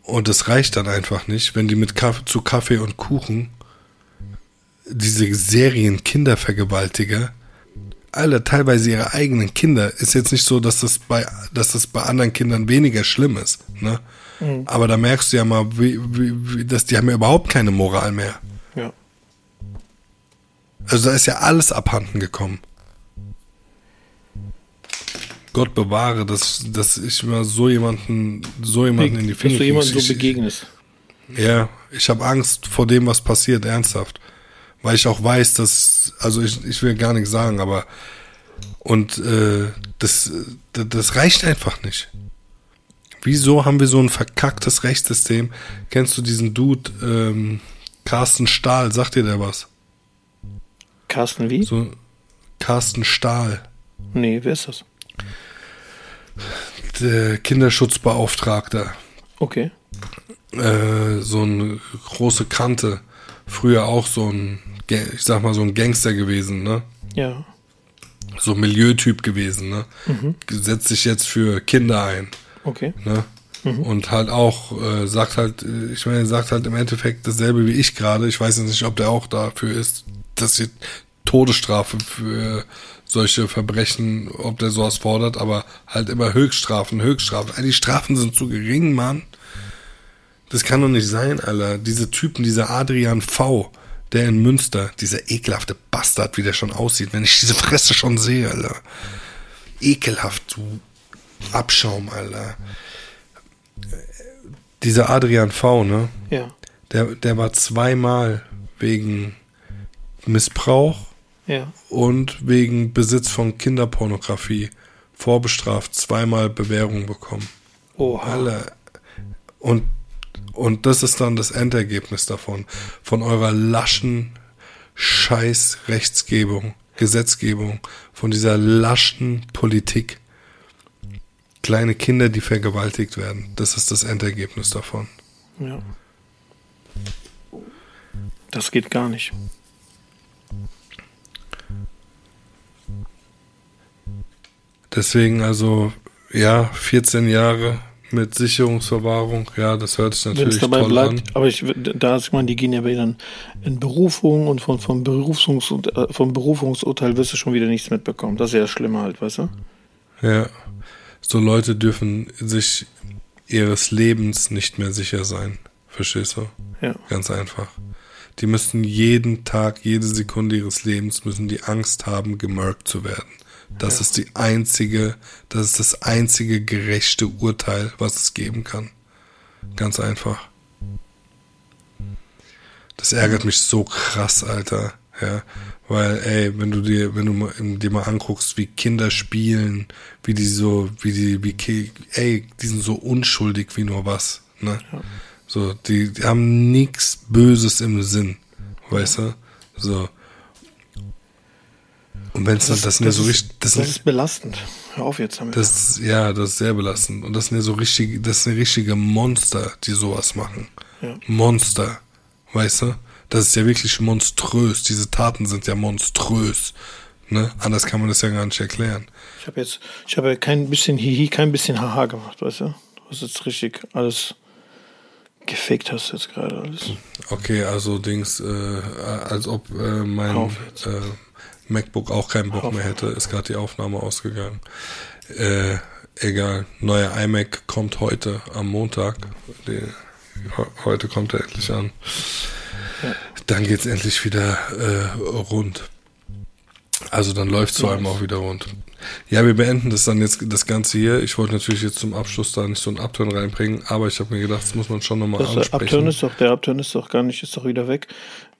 Speaker 1: Und es reicht dann einfach nicht, wenn die mit Kaffee, zu Kaffee und Kuchen diese Serien Kindervergewaltiger, alle teilweise ihre eigenen Kinder, ist jetzt nicht so, dass das bei, dass das bei anderen Kindern weniger schlimm ist, ne? Mhm. Aber da merkst du ja mal, wie, wie, wie, dass die haben ja überhaupt keine Moral mehr.
Speaker 2: Ja.
Speaker 1: Also da ist ja alles abhanden gekommen. Gott bewahre, dass, dass ich mal so jemanden, so jemanden in die Finger
Speaker 2: Dass du jemandem so begegnest.
Speaker 1: Ja, ich habe Angst vor dem, was passiert, ernsthaft. Weil ich auch weiß, dass, also ich, ich will gar nichts sagen, aber und äh, das, das reicht einfach nicht. Wieso haben wir so ein verkacktes Rechtssystem? Kennst du diesen Dude, ähm, Carsten Stahl, sagt dir der was?
Speaker 2: Carsten wie?
Speaker 1: So, Carsten Stahl.
Speaker 2: Nee, wer ist das?
Speaker 1: Der Kinderschutzbeauftragter.
Speaker 2: Okay.
Speaker 1: Äh, so eine große Kante. Früher auch so ein, ich sag mal, so ein Gangster gewesen, ne?
Speaker 2: Ja.
Speaker 1: So Milieutyp gewesen, ne? Mhm. Setzt sich jetzt für Kinder ein.
Speaker 2: Okay.
Speaker 1: Ne? Mhm. Und halt auch, äh, sagt halt, ich meine, sagt halt im Endeffekt dasselbe wie ich gerade. Ich weiß jetzt nicht, ob der auch dafür ist, dass die Todesstrafe für solche Verbrechen, ob der sowas fordert, aber halt immer Höchststrafen, Höchststrafen. Die Strafen sind zu gering, Mann. Das kann doch nicht sein, Alter. Diese Typen, dieser Adrian V., der in Münster, dieser ekelhafte Bastard, wie der schon aussieht, wenn ich diese Fresse schon sehe, Alter. Ekelhaft, du Abschaum, Alter. Dieser Adrian V., ne?
Speaker 2: Ja.
Speaker 1: Der, der war zweimal wegen Missbrauch
Speaker 2: ja.
Speaker 1: und wegen Besitz von Kinderpornografie vorbestraft zweimal Bewährung bekommen.
Speaker 2: Oha.
Speaker 1: Alle. Und, und das ist dann das Endergebnis davon. Von eurer laschen Scheiß Rechtsgebung, Gesetzgebung, von dieser laschen Politik. Kleine Kinder, die vergewaltigt werden. Das ist das Endergebnis davon.
Speaker 2: Ja. Das geht gar nicht.
Speaker 1: Deswegen also, ja, 14 Jahre mit Sicherungsverwahrung, ja, das hört sich natürlich dabei toll bleibt, an.
Speaker 2: Aber ich, da ist man, die gehen ja wieder in Berufung und von, vom, Berufungs, äh, vom Berufungsurteil wirst du schon wieder nichts mitbekommen. Das ist ja schlimmer halt, weißt du?
Speaker 1: Ja, so Leute dürfen sich ihres Lebens nicht mehr sicher sein. Verstehst du?
Speaker 2: Ja.
Speaker 1: Ganz einfach. Die müssen jeden Tag, jede Sekunde ihres Lebens müssen die Angst haben, gemerkt zu werden. Das ja. ist die einzige, das ist das einzige gerechte Urteil, was es geben kann. Ganz einfach. Das ärgert mich so krass, Alter. Ja, weil, ey, wenn du dir, wenn du dir mal anguckst, wie Kinder spielen, wie die so, wie die, wie, ey, die sind so unschuldig wie nur was, ne? Ja. So, die, die haben nichts Böses im Sinn, weißt du? So. Und wenn es dann, das, sind ja so richtig,
Speaker 2: das, das ist belastend. Hör auf jetzt
Speaker 1: damit. Das, ja, das ist sehr belastend. Und das sind ja so richtig, das sind richtige Monster, die sowas machen. Ja. Monster, weißt du? Das ist ja wirklich monströs. Diese Taten sind ja monströs. Ne? Anders kann man das ja gar nicht erklären.
Speaker 2: Ich habe jetzt, ich habe kein bisschen Hihi, kein bisschen Haha gemacht, weißt du? Du hast jetzt richtig alles gefaked hast jetzt gerade alles.
Speaker 1: Okay, also Dings, äh, als ob äh, mein äh, MacBook auch keinen Bock mehr hätte, ist gerade die Aufnahme ausgegangen. Äh, egal, neuer iMac kommt heute am Montag. Die, heute kommt er endlich an. Dann geht es endlich wieder äh, rund. Also dann läuft es vor allem auch wieder rund. Ja, wir beenden das dann jetzt das Ganze hier. Ich wollte natürlich jetzt zum Abschluss da nicht so einen Upturn reinbringen, aber ich habe mir gedacht, das muss man schon nochmal ansprechen.
Speaker 2: Upturn ist doch, der Upturn ist doch gar nicht, ist doch wieder weg.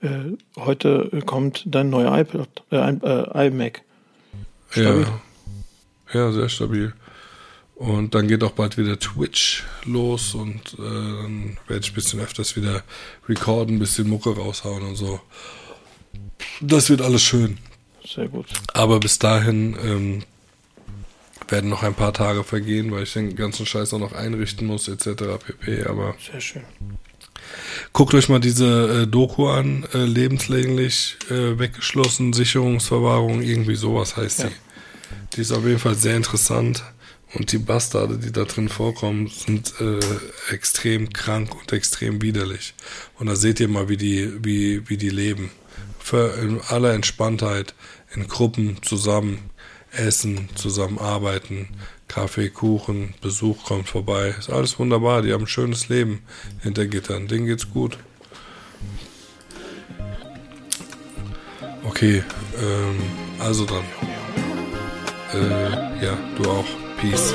Speaker 2: Äh, heute kommt dein neuer iPad, äh, äh, iMac.
Speaker 1: Stabil. Ja. ja, sehr stabil. Und dann geht auch bald wieder Twitch los und äh, dann werde ich ein bisschen öfters wieder recorden, ein bisschen Mucke raushauen und so. Das wird alles schön.
Speaker 2: Sehr gut.
Speaker 1: Aber bis dahin ähm, werden noch ein paar Tage vergehen, weil ich den ganzen Scheiß auch noch einrichten muss, etc. pp. Aber
Speaker 2: Sehr schön.
Speaker 1: Guckt euch mal diese äh, Doku an, äh, lebenslänglich äh, weggeschlossen, Sicherungsverwahrung, irgendwie sowas heißt ja. die. Die ist auf jeden Fall sehr interessant. Und die Bastarde, die da drin vorkommen, sind äh, extrem krank und extrem widerlich. Und da seht ihr mal, wie die, wie, wie die leben. Für, in aller Entspanntheit, in Gruppen zusammen essen, zusammen arbeiten, Kaffee, Kuchen, Besuch kommt vorbei. Ist alles wunderbar. Die haben ein schönes Leben hinter Gittern. Denen geht's gut. Okay, ähm, also dann. Äh, ja, du auch. Peace.